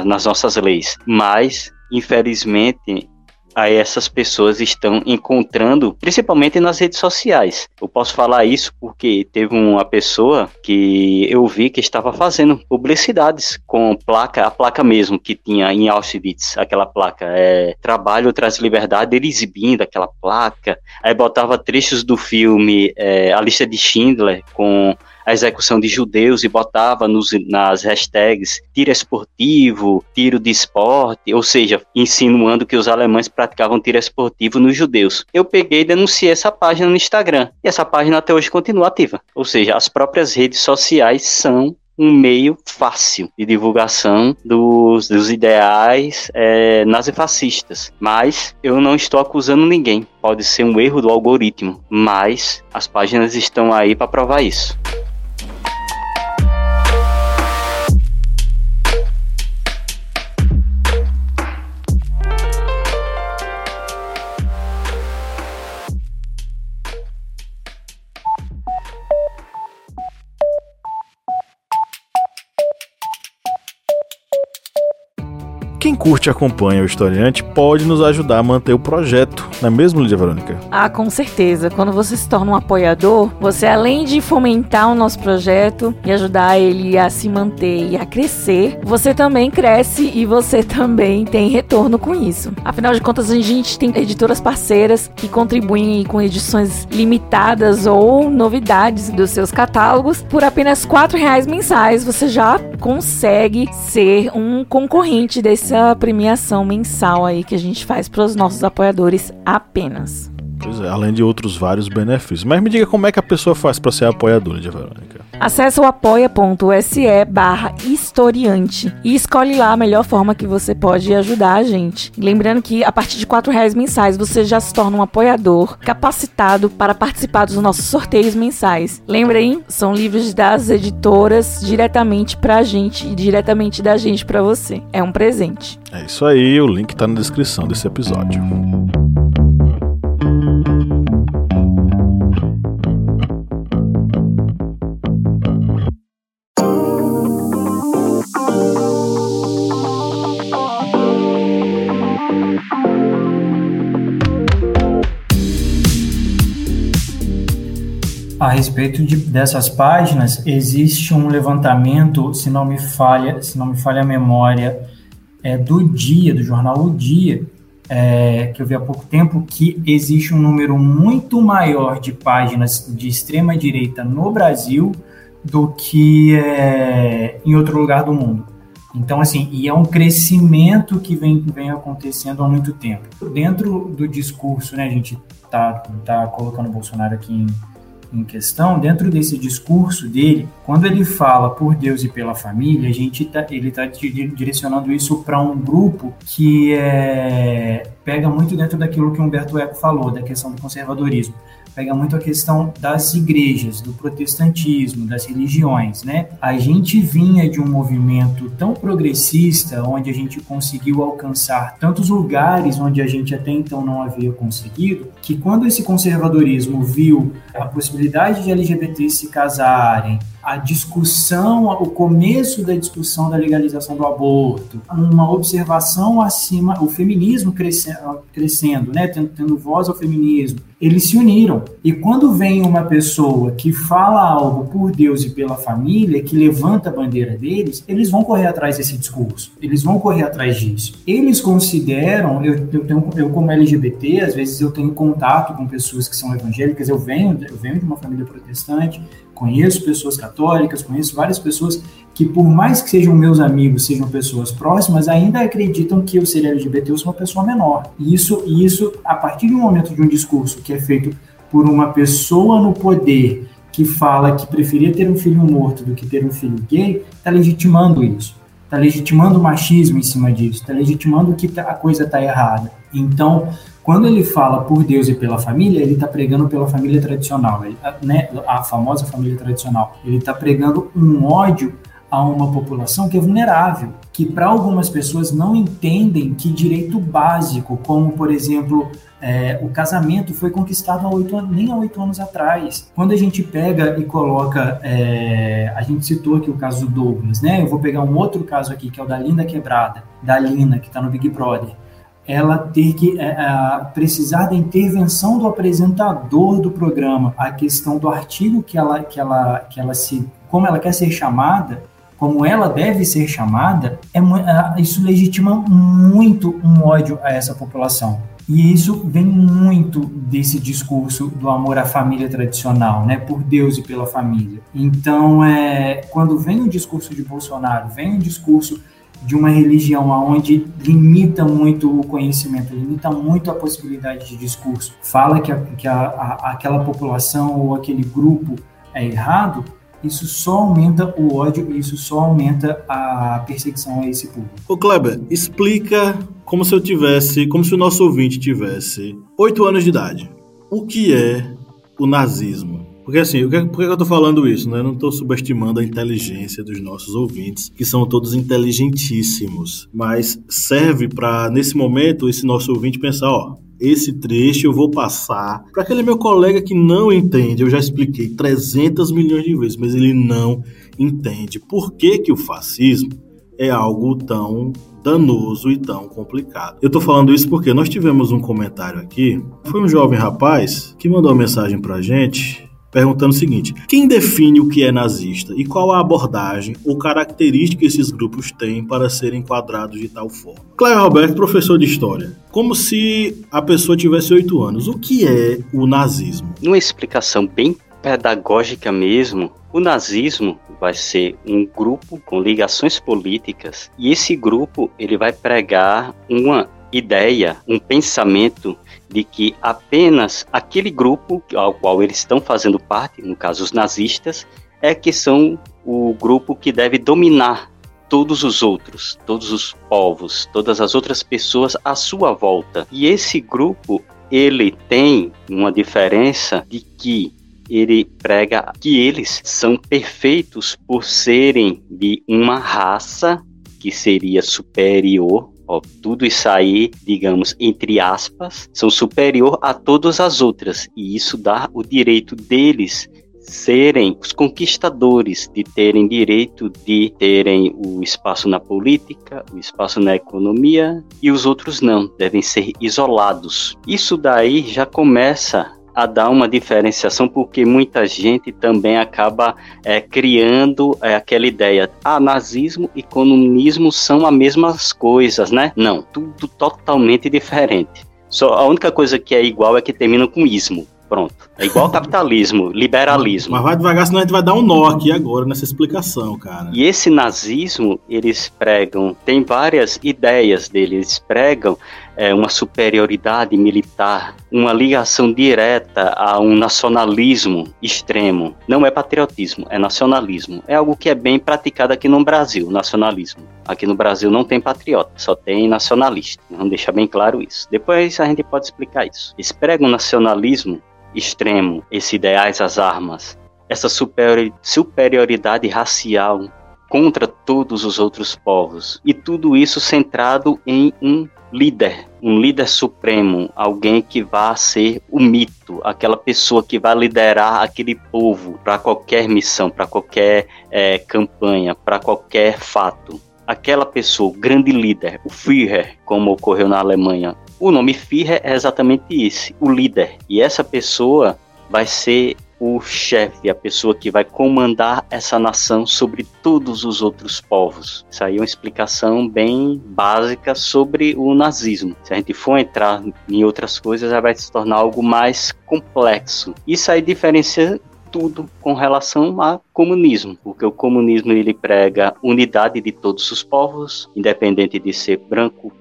nas nossas leis. Mas, infelizmente, aí essas pessoas estão encontrando, principalmente nas redes sociais. Eu posso falar isso porque teve uma pessoa que eu vi que estava fazendo publicidades com placa, a placa mesmo que tinha em Auschwitz, aquela placa, é Trabalho traz liberdade, ele exibindo aquela placa, aí botava trechos do filme é, A Lista de Schindler com a execução de judeus e botava nos, nas hashtags tiro esportivo, tiro de esporte, ou seja, insinuando que os alemães praticavam tiro esportivo nos judeus. Eu peguei e denunciei essa página no Instagram. E essa página até hoje continua ativa. Ou seja, as próprias redes sociais são um meio fácil de divulgação dos, dos ideais é, nazifascistas. Mas eu não estou acusando ninguém. Pode ser um erro do algoritmo, mas as páginas estão aí para provar isso. Quem curte e acompanha o historiante pode nos ajudar a manter o projeto, não é mesmo, Lídia Verônica? Ah, com certeza. Quando você se torna um apoiador, você além de fomentar o nosso projeto e ajudar ele a se manter e a crescer, você também cresce e você também tem retorno com isso. Afinal de contas, a gente tem editoras parceiras que contribuem com edições limitadas ou novidades dos seus catálogos. Por apenas R$ reais mensais, você já consegue ser um concorrente desse essa premiação mensal aí que a gente faz para os nossos apoiadores apenas. Pois é, além de outros vários benefícios. Mas me diga como é que a pessoa faz para ser apoiadora de Verônica. Acesse o apoia.se barra historiante e escolhe lá a melhor forma que você pode ajudar a gente. Lembrando que a partir de R$ reais mensais você já se torna um apoiador capacitado para participar dos nossos sorteios mensais. Lembrem, são livros das editoras diretamente para a gente e diretamente da gente para você. É um presente. É isso aí, o link está na descrição desse episódio. Respeito de, dessas páginas, existe um levantamento, se não me falha, se não me falha a memória, é do dia, do jornal O Dia, é, que eu vi há pouco tempo, que existe um número muito maior de páginas de extrema direita no Brasil do que é, em outro lugar do mundo. Então, assim, e é um crescimento que vem, vem acontecendo há muito tempo. Dentro do discurso, né, a gente tá, tá colocando o Bolsonaro aqui em em questão, dentro desse discurso dele, quando ele fala por Deus e pela família, a gente tá, ele está direcionando isso para um grupo que é, pega muito dentro daquilo que Humberto Eco falou, da questão do conservadorismo pega muito a questão das igrejas, do protestantismo, das religiões, né? A gente vinha de um movimento tão progressista, onde a gente conseguiu alcançar tantos lugares onde a gente até então não havia conseguido, que quando esse conservadorismo viu a possibilidade de LGBTs se casarem, a discussão, o começo da discussão da legalização do aborto, uma observação acima, o feminismo crescendo, crescendo né, tendo, tendo voz ao feminismo, eles se uniram. E quando vem uma pessoa que fala algo por Deus e pela família, que levanta a bandeira deles, eles vão correr atrás desse discurso, eles vão correr atrás disso. Eles consideram, eu, eu, tenho, eu como LGBT, às vezes eu tenho contato com pessoas que são evangélicas, eu venho, eu venho de uma família protestante, Conheço pessoas católicas, conheço várias pessoas que, por mais que sejam meus amigos, sejam pessoas próximas, ainda acreditam que eu ser LGBT eu sou uma pessoa menor. E isso, isso, a partir um momento de um discurso que é feito por uma pessoa no poder que fala que preferia ter um filho morto do que ter um filho gay, está legitimando isso. Está legitimando o machismo em cima disso, está legitimando que tá, a coisa está errada. Então, quando ele fala por Deus e pela família, ele está pregando pela família tradicional, né, a famosa família tradicional. Ele está pregando um ódio a uma população que é vulnerável, que para algumas pessoas não entendem que direito básico, como por exemplo é, o casamento, foi conquistado há oito, nem há oito anos atrás. Quando a gente pega e coloca, é, a gente citou aqui o caso do Douglas, né? Eu vou pegar um outro caso aqui que é o da Linda Quebrada, da Lina que está no Big Brother ela ter que é, é, precisar da intervenção do apresentador do programa, a questão do artigo que ela, que ela, que ela se, como ela quer ser chamada, como ela deve ser chamada, é, é, isso legitima muito um ódio a essa população. E isso vem muito desse discurso do amor à família tradicional, né, por Deus e pela família. Então, é, quando vem o discurso de Bolsonaro, vem o discurso de uma religião onde limita muito o conhecimento, limita muito a possibilidade de discurso, fala que, a, que a, a, aquela população ou aquele grupo é errado, isso só aumenta o ódio e isso só aumenta a perseguição a esse público. Ô Kleber, explica como se eu tivesse, como se o nosso ouvinte tivesse oito anos de idade. O que é o nazismo? Porque assim, por que eu tô falando isso? Né? Eu não estou subestimando a inteligência dos nossos ouvintes, que são todos inteligentíssimos. Mas serve para, nesse momento, esse nosso ouvinte pensar, ó, esse trecho eu vou passar para aquele meu colega que não entende. Eu já expliquei 300 milhões de vezes, mas ele não entende. Por que, que o fascismo é algo tão danoso e tão complicado. Eu tô falando isso porque nós tivemos um comentário aqui. Foi um jovem rapaz que mandou uma mensagem pra gente perguntando o seguinte: quem define o que é nazista e qual a abordagem ou característica que esses grupos têm para serem enquadrados de tal forma? Cléber Roberto, professor de história, como se a pessoa tivesse oito anos, o que é o nazismo? Uma explicação bem pedagógica mesmo, o nazismo vai ser um grupo com ligações políticas e esse grupo ele vai pregar uma ideia, um pensamento de que apenas aquele grupo ao qual eles estão fazendo parte, no caso os nazistas, é que são o grupo que deve dominar todos os outros, todos os povos, todas as outras pessoas à sua volta. E esse grupo, ele tem uma diferença de que ele prega que eles são perfeitos por serem de uma raça que seria superior Ó, tudo isso aí, digamos, entre aspas, são superior a todas as outras. E isso dá o direito deles serem os conquistadores, de terem direito de terem o espaço na política, o espaço na economia e os outros não, devem ser isolados. Isso daí já começa a dar uma diferenciação, porque muita gente também acaba é, criando é, aquela ideia: ah, nazismo e comunismo são as mesmas coisas, né? Não, tudo totalmente diferente. Só a única coisa que é igual é que termina com ismo. Pronto. É igual capitalismo, liberalismo. Mas vai devagar, senão a gente vai dar um nó aqui agora nessa explicação, cara. E esse nazismo, eles pregam, tem várias ideias deles, eles pregam é, uma superioridade militar, uma ligação direta a um nacionalismo extremo. Não é patriotismo, é nacionalismo. É algo que é bem praticado aqui no Brasil, nacionalismo. Aqui no Brasil não tem patriota, só tem nacionalista. Vamos deixar bem claro isso. Depois a gente pode explicar isso. Eles pregam nacionalismo extremo, esses ideais às armas, essa superioridade racial contra todos os outros povos. E tudo isso centrado em um líder, um líder supremo, alguém que vá ser o mito, aquela pessoa que vai liderar aquele povo para qualquer missão, para qualquer é, campanha, para qualquer fato. Aquela pessoa, o grande líder, o Führer, como ocorreu na Alemanha. O nome Führer é exatamente esse, o líder. E essa pessoa vai ser o chefe, a pessoa que vai comandar essa nação sobre todos os outros povos. Isso aí é uma explicação bem básica sobre o nazismo. Se a gente for entrar em outras coisas, já vai se tornar algo mais complexo. Isso aí diferencia tudo com relação ao comunismo, porque o comunismo ele prega unidade de todos os povos, independente de ser branco,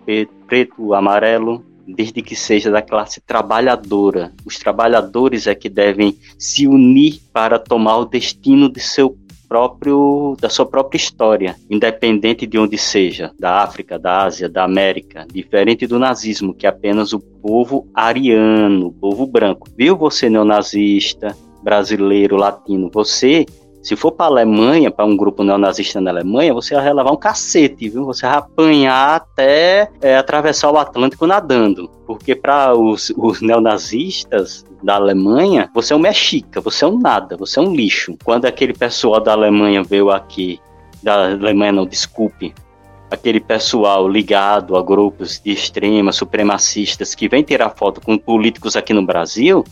preto, amarelo, desde que seja da classe trabalhadora. Os trabalhadores é que devem se unir para tomar o destino de seu próprio da sua própria história, independente de onde seja, da África, da Ásia, da América, diferente do nazismo, que é apenas o povo ariano, o povo branco. Viu você neonazista, brasileiro, latino, você Se for para a Alemanha, para um grupo neonazista na Alemanha, você vai levar um cacete, viu? Você vai apanhar até é, atravessar o Atlântico nadando. Porque para os, os neonazistas da Alemanha, você é um mexica, você é um nada, você é um lixo. Quando aquele pessoal da Alemanha veio aqui, da Alemanha não, desculpe, aquele pessoal ligado a grupos de extrema, supremacistas, que vem tirar foto com políticos aqui no Brasil,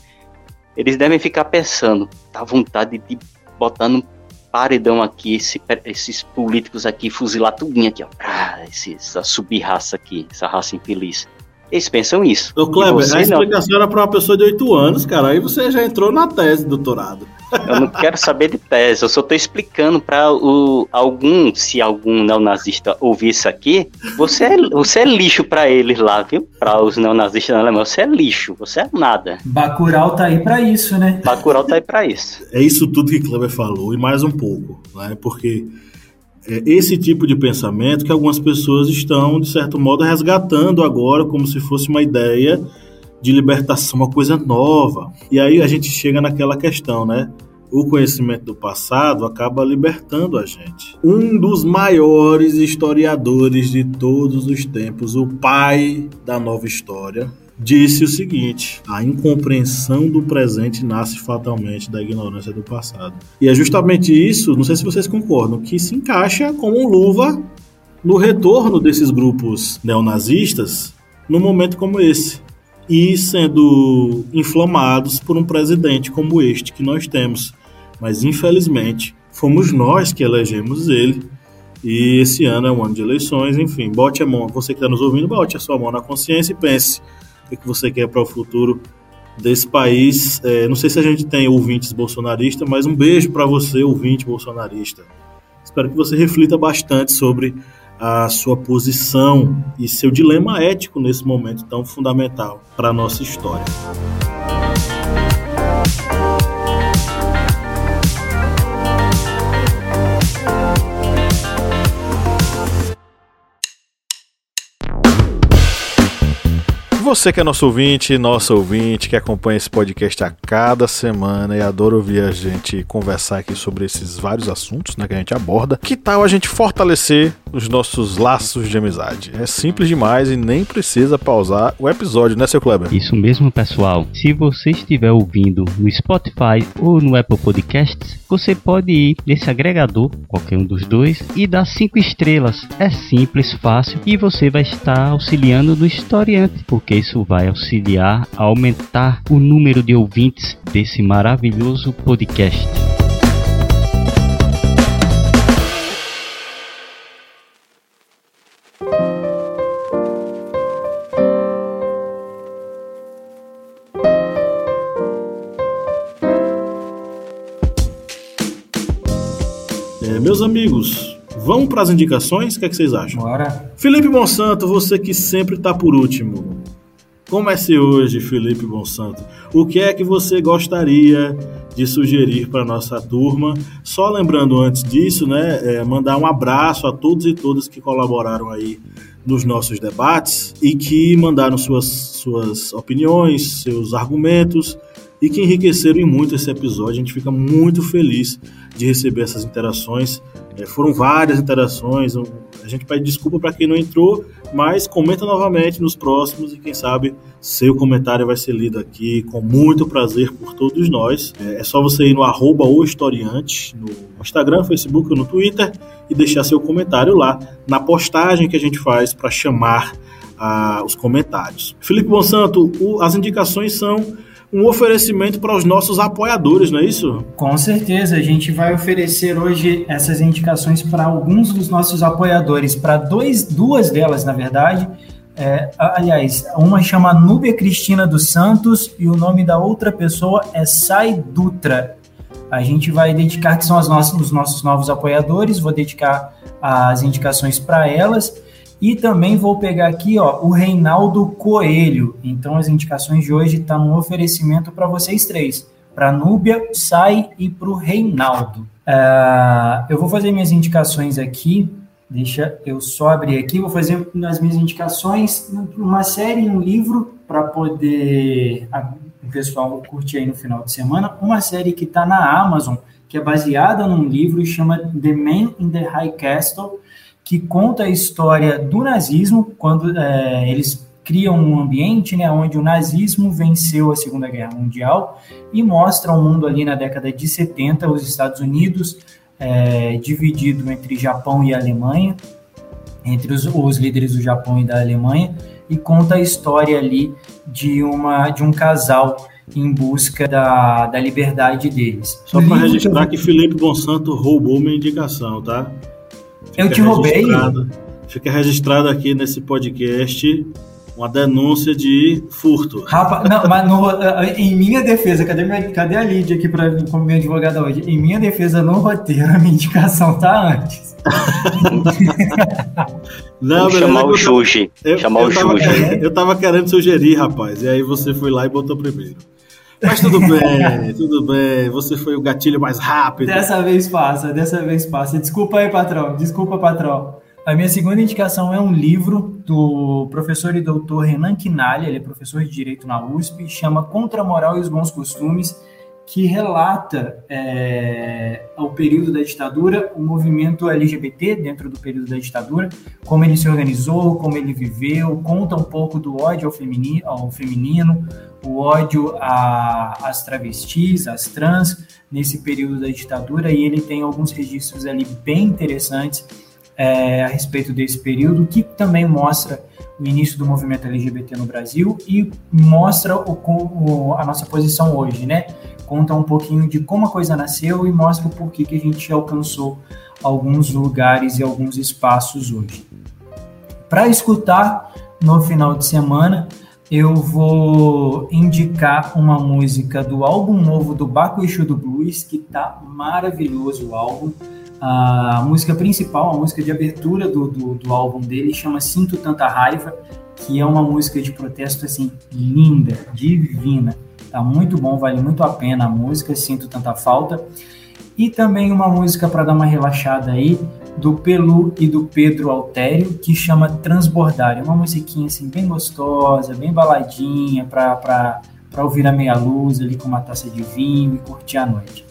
eles devem ficar pensando, tá vontade de botar no paredão aqui esse, esses políticos aqui, fuzilar tudinho aqui, ó. Ah, esse, essa subraça aqui, essa raça infeliz. Eles pensam isso. Ô, Kleber, a explicação não... era para uma pessoa de 8 anos, cara. Aí você já entrou na tese, doutorado. Eu não quero saber de tese, eu só estou explicando para algum, se algum neonazista ouvir isso aqui, você é, você é lixo para eles lá, viu? Para os neonazistas na Alemanha, você é lixo, você é nada. Bacurau tá aí para isso, né? Bacurau tá aí para isso. É isso tudo que Kleber falou e mais um pouco, né? Porque é esse tipo de pensamento que algumas pessoas estão, de certo modo, resgatando agora como se fosse uma ideia de libertação, uma coisa nova. E aí a gente chega naquela questão, né? O conhecimento do passado acaba libertando a gente. Um dos maiores historiadores de todos os tempos, o pai da nova história, disse o seguinte: a incompreensão do presente nasce fatalmente da ignorância do passado. E é justamente isso, não sei se vocês concordam, que se encaixa como luva no retorno desses grupos neonazistas num momento como esse. E sendo inflamados por um presidente como este que nós temos. Mas infelizmente fomos nós que elegemos ele. E esse ano é um ano de eleições, enfim, bote a mão, você que está nos ouvindo, bote a sua mão na consciência e pense o que você quer para o futuro desse país. É, não sei se a gente tem ouvintes bolsonaristas, mas um beijo para você, ouvinte bolsonarista. Espero que você reflita bastante sobre a sua posição e seu dilema ético nesse momento tão fundamental para a nossa história. Você que é nosso ouvinte, nosso ouvinte, que acompanha esse podcast a cada semana e adora ouvir a gente conversar aqui sobre esses vários assuntos né, que a gente aborda, que tal a gente fortalecer os nossos laços de amizade? É simples demais e nem precisa pausar o episódio, né, seu Kleber? Isso mesmo, pessoal. Se você estiver ouvindo no Spotify ou no Apple Podcasts, você pode ir nesse agregador, qualquer um dos dois, e dar cinco estrelas. É simples, fácil e você vai estar auxiliando no historiante, porque isso vai auxiliar a aumentar o número de ouvintes desse maravilhoso podcast. É, meus amigos, vamos para as indicações? O que, é que vocês acham? Bora. Felipe Monsanto, você que sempre está por último. Comece hoje, Felipe Bonsanto. O que é que você gostaria de sugerir para nossa turma? Só lembrando antes disso, né, é, mandar um abraço a todos e todas que colaboraram aí nos nossos debates e que mandaram suas, suas opiniões, seus argumentos e que enriqueceram muito esse episódio. A gente fica muito feliz de receber essas interações. É, foram várias interações. A gente pede desculpa para quem não entrou, mas comenta novamente nos próximos e quem sabe seu comentário vai ser lido aqui com muito prazer por todos nós. É, é só você ir no arroba o historiante, no Instagram, Facebook ou no Twitter e deixar seu comentário lá na postagem que a gente faz para chamar ah, os comentários. Felipe Monsanto, o, as indicações são um oferecimento para os nossos apoiadores, não é isso? Com certeza, a gente vai oferecer hoje essas indicações para alguns dos nossos apoiadores, para duas delas, na verdade. É, aliás, uma chama Núbia Cristina dos Santos e o nome da outra pessoa é Sai Dutra. A gente vai dedicar, que são as nossas, os nossos novos apoiadores, vou dedicar as indicações para elas. E também vou pegar aqui ó, o Reinaldo Coelho. Então as indicações de hoje estão tá no oferecimento para vocês três. Para Núbia, Sai e para o Reinaldo. Uh, eu vou fazer minhas indicações aqui. Deixa eu só abrir aqui. Vou fazer nas minhas indicações uma série, um livro para poder o pessoal curtir aí no final de semana. Uma série que está na Amazon que é baseada num livro chama The Man in the High Castle, que conta a história do nazismo, quando é, eles criam um ambiente né, onde o nazismo venceu a Segunda Guerra Mundial e mostra o mundo ali na década de 70, os Estados Unidos é, dividido entre Japão e Alemanha, entre os, os líderes do Japão e da Alemanha, e conta a história ali de, uma, de um casal em busca da, da liberdade deles. Só para registrar que, Felipe Monsanto roubou minha indicação, tá? Eu te roubei? Fica registrado aqui nesse podcast uma denúncia de furto. Rapaz, não, mas no, em minha defesa, cadê, minha, cadê a Lídia aqui para como minha advogada hoje? Em minha defesa, no roteiro, a minha indicação tá antes. (laughs) não, chamar o Juji. Chamar o Juji. Eu tava querendo sugerir, rapaz, e aí você foi lá e botou primeiro. Mas tudo bem, tudo bem. Você foi o gatilho mais rápido. Dessa vez passa, dessa vez passa. Desculpa aí, patrão. Desculpa, patrão. A minha segunda indicação é um livro do professor e doutor Renan Quinalha, ele é professor de Direito na USP, chama Contra a Moral e os Bons Costumes, que relata é, o período da ditadura, o movimento LGBT dentro do período da ditadura, como ele se organizou, como ele viveu, conta um pouco do ódio ao feminino, ao feminino o ódio às travestis, às trans, nesse período da ditadura, e ele tem alguns registros ali bem interessantes é, a respeito desse período, que também mostra o início do movimento LGBT no Brasil e mostra o, o, a nossa posição hoje, né? Conta um pouquinho de como a coisa nasceu e mostra porquê que a gente alcançou alguns lugares e alguns espaços hoje. Para escutar no final de semana, eu vou indicar uma música do álbum novo do Baco Exu do Blues, que tá maravilhoso o álbum. A música principal, a música de abertura do, do, do, álbum dele, chama Sinto Tanta Raiva, que é uma música de protesto assim linda, divina. Tá muito bom, vale muito a pena a música, Sinto Tanta Falta. E também uma música para dar uma relaxada aí, do Pelu e do Pedro Altério, que chama Transbordar. É uma musiquinha assim bem gostosa, bem baladinha, para ouvir a meia luz ali com uma taça de vinho e curtir a noite.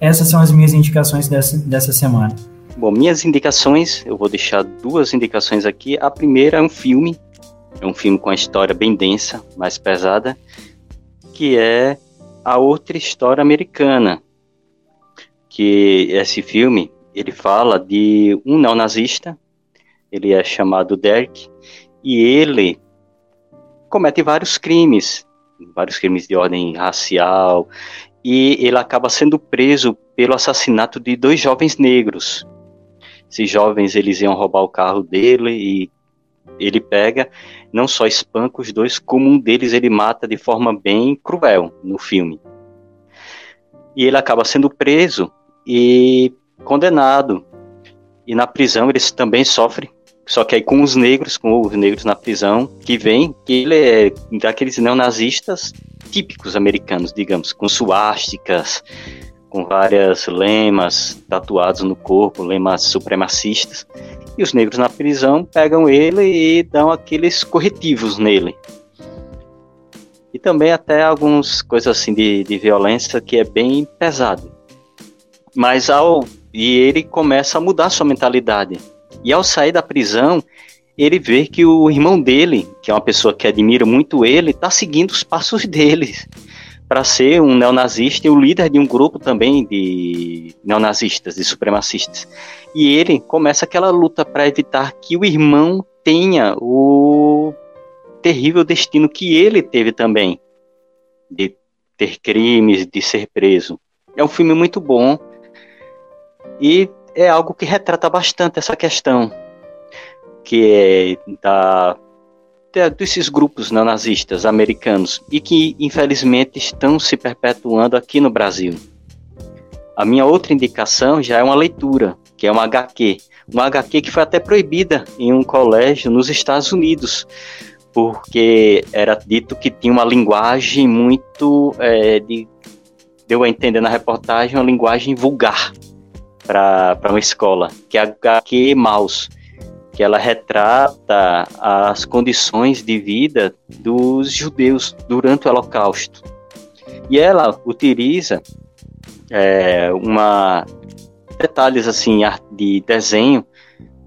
Essas são as minhas indicações dessa, dessa semana. Bom, minhas indicações, eu vou deixar duas indicações aqui. A primeira é um filme, é um filme com a história bem densa, mais pesada, que é A Outra História Americana. Que esse filme, ele fala de um neonazista, ele é chamado Derek, e ele comete vários crimes, vários crimes de ordem racial, e ele acaba sendo preso pelo assassinato de dois jovens negros. Esses jovens eles iam roubar o carro dele e ele pega, não só espanca os dois, como um deles ele mata de forma bem cruel no filme. E ele acaba sendo preso e condenado. E na prisão eles também sofrem, só que aí com os negros, com os negros na prisão, que vem, que ele é daqueles neonazistas típicos americanos, digamos, com suásticas, com várias lemas tatuados no corpo, lemas supremacistas. E os negros na prisão pegam ele e dão aqueles corretivos nele. E também até algumas coisas assim de, de violência que é bem pesado. Mas ao e ele começa a mudar sua mentalidade. E ao sair da prisão, ele vê que o irmão dele, que é uma pessoa que admira muito ele, está seguindo os passos (laughs) deles para ser um neonazista e o líder de um grupo também de neonazistas, de supremacistas. E ele começa aquela luta para evitar que o irmão tenha o terrível destino que ele teve também, de ter crimes, de ser preso. É um filme muito bom e é algo que retrata bastante essa questão que é da, desses grupos neonazistas americanos e que infelizmente estão se perpetuando aqui no Brasil. A minha outra indicação já é uma leitura, que é uma HQ, uma HQ que foi até proibida em um colégio nos Estados Unidos, porque era dito que tinha uma linguagem muito, é, de, deu a entender na reportagem, uma linguagem vulgar para uma escola, que é a HQ Maus que ela retrata as condições de vida dos judeus durante o Holocausto. E ela utiliza é, uma detalhes assim de desenho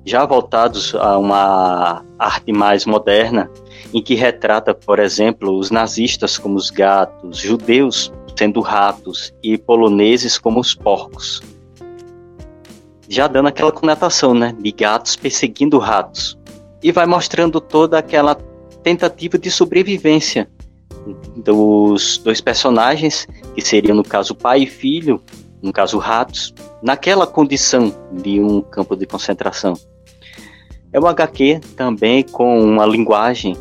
já voltados a uma arte mais moderna, em que retrata, por exemplo, os nazistas como os gatos, judeus sendo ratos e poloneses como os porcos. Já dando aquela conotação, né, de gatos perseguindo ratos. E vai mostrando toda aquela tentativa de sobrevivência dos dois personagens, que seriam no caso pai e filho, no caso ratos, naquela condição de um campo de concentração. É um HQ também com uma linguagem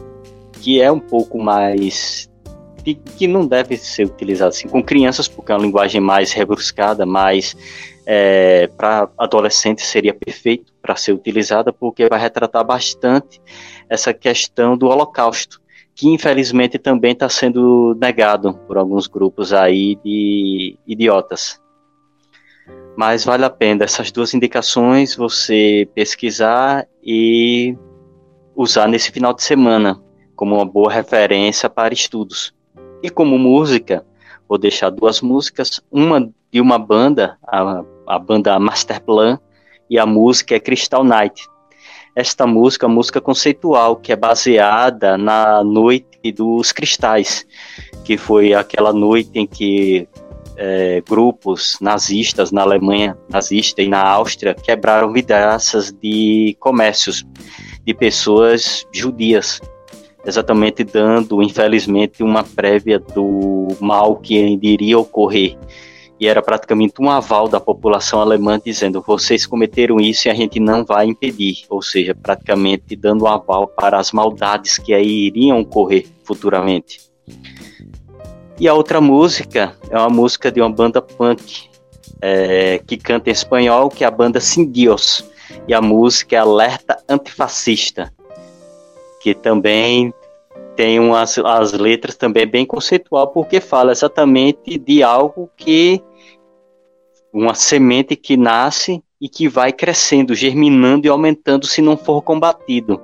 que é um pouco mais que, não deve ser utilizada assim com crianças porque é uma linguagem mais rebruscada, mais é, para adolescentes seria perfeito para ser utilizada porque vai retratar bastante essa questão do Holocausto que infelizmente também está sendo negado por alguns grupos aí de idiotas. Mas vale a pena essas duas indicações você pesquisar e usar nesse final de semana como uma boa referência para estudos. E como música, vou deixar duas músicas, uma de uma banda, a, a banda Masterplan, e a música é Crystal Night. Esta música é música conceitual que é baseada na Noite dos Cristais, que foi aquela noite em que é, grupos nazistas na Alemanha nazista e na Áustria quebraram vidraças de comércios de pessoas judias, exatamente dando, infelizmente, uma prévia do mal que iria ocorrer. E era praticamente um aval da população alemã dizendo: vocês cometeram isso e a gente não vai impedir. Ou seja, praticamente dando um aval para as maldades que aí iriam ocorrer futuramente. E a outra música é uma música de uma banda punk é, que canta em espanhol, que é a banda Sin Dios. E a música é Alerta Antifascista, que também tem umas as letras também bem conceitual, porque fala exatamente de algo que uma semente que nasce e que vai crescendo, germinando e aumentando se não for combatido.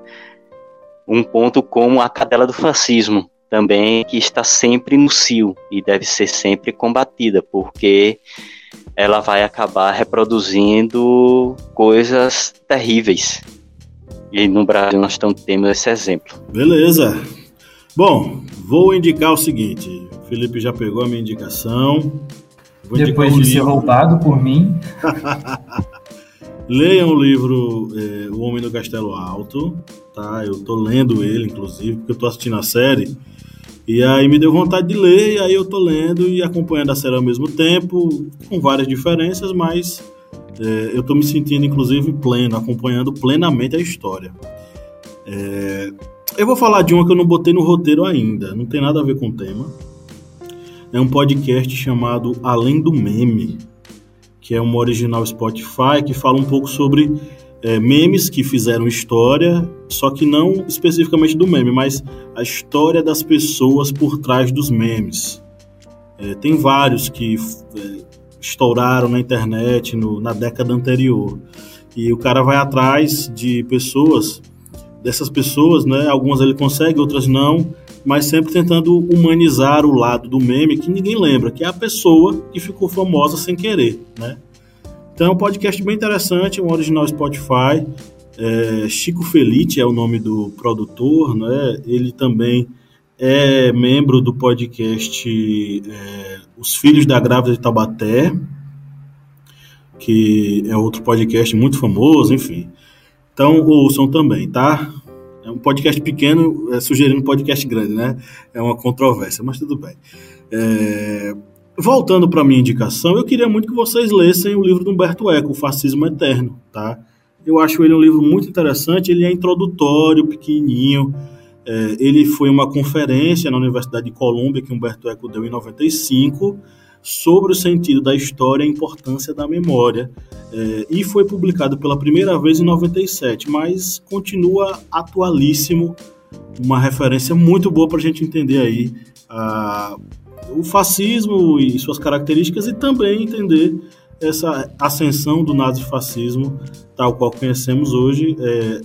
Um ponto como a cadela do fascismo, também que está sempre no cio e deve ser sempre combatida, porque ela vai acabar reproduzindo coisas terríveis. E no Brasil nós estamos tendo esse exemplo. Beleza. Bom, vou indicar o seguinte. O Felipe já pegou a minha indicação. Depois de um ser roubado por mim. (laughs) Leiam o livro é, O Homem do Castelo Alto, tá? Eu tô lendo ele, inclusive, porque eu tô assistindo a série e aí me deu vontade de ler, e aí eu tô lendo e acompanhando a série ao mesmo tempo, com várias diferenças, mas é, eu tô me sentindo, inclusive, pleno, acompanhando plenamente a história. É, eu vou falar de uma que eu não botei no roteiro ainda, não tem nada a ver com o tema. É um podcast chamado Além do Meme, que é uma original Spotify que fala um pouco sobre é, memes que fizeram história, só que não especificamente do meme, mas a história das pessoas por trás dos memes. É, tem vários que é, estouraram na internet no, na década anterior. E o cara vai atrás de pessoas, dessas pessoas, né? Algumas ele consegue, outras não, mas sempre tentando humanizar o lado do meme que ninguém lembra, que é a pessoa que ficou famosa sem querer, né? Então é um podcast bem interessante, um original Spotify. É, Chico Felite é o nome do produtor, né? Ele também é membro do podcast é, Os Filhos da Grávida de Taubaté, que é outro podcast muito famoso, enfim. Então ouçam também, tá? Um podcast pequeno, é, sugerindo um podcast grande, né? É uma controvérsia, mas tudo bem. É, voltando para minha indicação, eu queria muito que vocês lessem o livro do Humberto Eco, O Fascismo Eterno, tá? Eu acho ele um livro muito interessante, ele é introdutório, pequenininho. É, ele foi uma conferência na Universidade de Colômbia que Humberto Eco deu em 95 sobre o sentido da história e a importância da memória. É, e foi publicado pela primeira vez em 97, mas continua atualíssimo, uma referência muito boa para a gente entender aí a o fascismo e suas características e também entender essa ascensão do nazifascismo tal qual conhecemos hoje, é,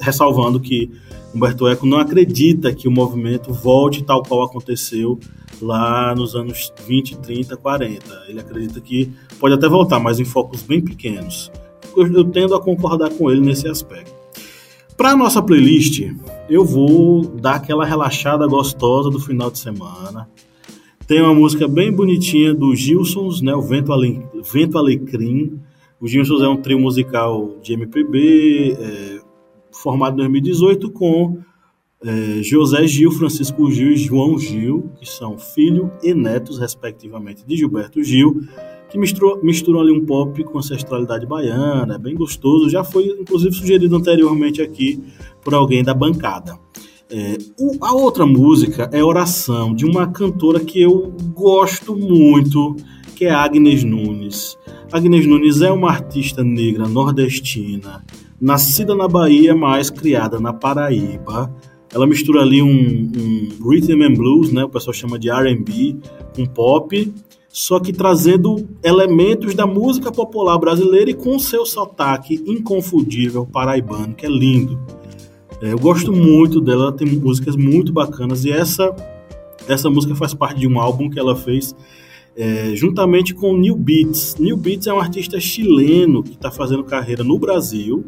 ressalvando que Humberto Eco não acredita que o movimento volte tal qual aconteceu lá nos anos 20, 30, 40. Ele acredita que pode até voltar, mas em focos bem pequenos. Eu, eu tendo a concordar com ele nesse aspecto. Para nossa playlist, eu vou dar aquela relaxada gostosa do final de semana. Tem uma música bem bonitinha do Gilsons, né, o Vento, Ale... Vento Alecrim. O Gilsons é um trio musical de MPB, é, formado em 2018 com é, José Gil, Francisco Gil e João Gil, que são filho e netos, respectivamente, de Gilberto Gil, que misturou, misturam ali um pop com ancestralidade baiana, é bem gostoso. Já foi, inclusive, sugerido anteriormente aqui por alguém da bancada. É, o, a outra música é Oração, de uma cantora que eu gosto muito, que é Agnes Nunes. Agnes Nunes é uma artista negra nordestina, nascida na Bahia, mas criada na Paraíba. Ela mistura ali um, um rhythm and blues, né? O pessoal chama de R&B, com pop, só que trazendo elementos da música popular brasileira e com seu sotaque inconfundível paraibano, que é lindo. É, eu gosto muito dela, ela tem músicas muito bacanas e essa essa música faz parte de um álbum que ela fez é, juntamente com New Beats. New Beats é um artista chileno que está fazendo carreira no Brasil,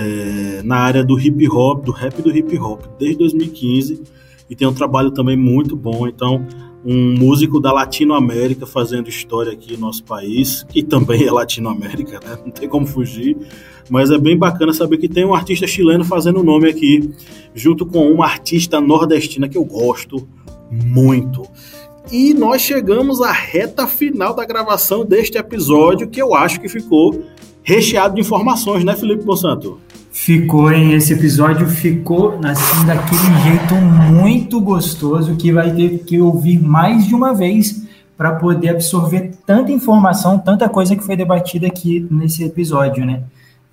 é, na área do hip hop, do rap e do hip hop, desde 2015, e tem um trabalho também muito bom. Então, um músico da Latinoamérica fazendo história aqui no nosso país, que também é Latinoamérica, né? não tem como fugir, mas é bem bacana saber que tem um artista chileno fazendo nome aqui, junto com uma artista nordestina que eu gosto muito. E nós chegamos à reta final da gravação deste episódio, que eu acho que ficou recheado de informações, né, Felipe Monsanto? Ficou, hein? Esse episódio ficou assim daquele jeito muito gostoso que vai ter que ouvir mais de uma vez para poder absorver tanta informação, tanta coisa que foi debatida aqui nesse episódio, né?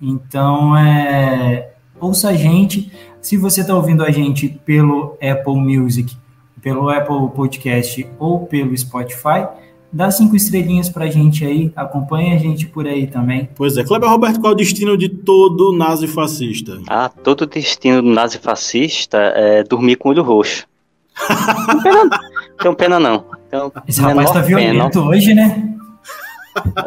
Então, é, ouça a gente. Se você está ouvindo a gente pelo Apple Music, pelo Apple Podcast ou pelo Spotify, dá cinco estrelinhas pra gente aí, acompanha a gente por aí também. Pois é. Kleber Roberto, qual é o destino de todo nazifascista? (laughs) Ah, todo destino do nazifascista é dormir com o olho roxo. não pena, tenho pena não. Tenho Esse rapaz tá violento pena. hoje, né?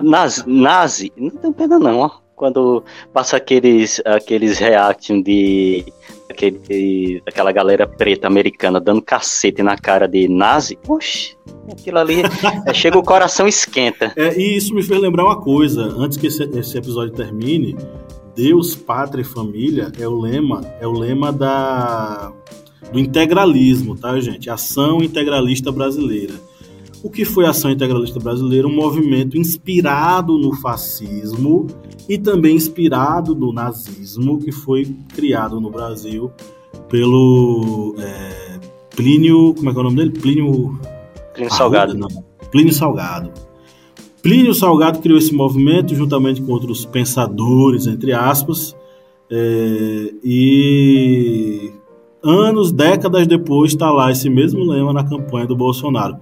Nazi, nazi, não tenho pena não, ó. Quando passa aqueles, aqueles reaction de aquele, aquela galera preta americana dando cacete na cara de nazi, oxe, aquilo ali (laughs) é, chega o coração esquenta. É, e isso me fez lembrar uma coisa, antes que esse, esse episódio termine, Deus, Pátria e Família é o lema, é o lema da do integralismo, tá, gente? Ação integralista brasileira. O que foi a Ação Integralista Brasileira? Um movimento inspirado no fascismo e também inspirado no nazismo, que foi criado no Brasil pelo é, Plínio. Como é que é o nome dele? Plínio. Plínio Salgado. Não. Plínio Salgado. Plínio Salgado criou esse movimento juntamente com outros pensadores, entre aspas, é, e anos, décadas depois, está lá esse mesmo lema na campanha do Bolsonaro.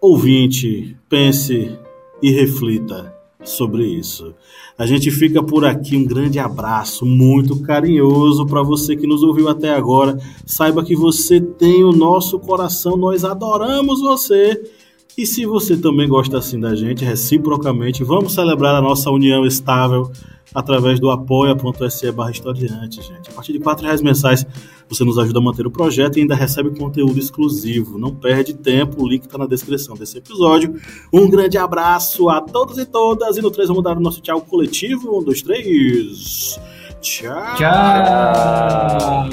Ouvinte, pense e reflita sobre isso. A gente fica por aqui. Um grande abraço muito carinhoso para você que nos ouviu até agora. Saiba que você tem o nosso coração, nós adoramos você. E se você também gosta assim da gente, reciprocamente, vamos celebrar a nossa união estável através do apoia.se barra historiante, gente. A partir de R$ reais mensais você nos ajuda a manter o projeto e ainda recebe conteúdo exclusivo. Não perde tempo, o link está na descrição desse episódio. Um grande abraço a todos e todas. E no 3 vamos dar o nosso tchau coletivo. Um, dois, três. Tchau. Tchau.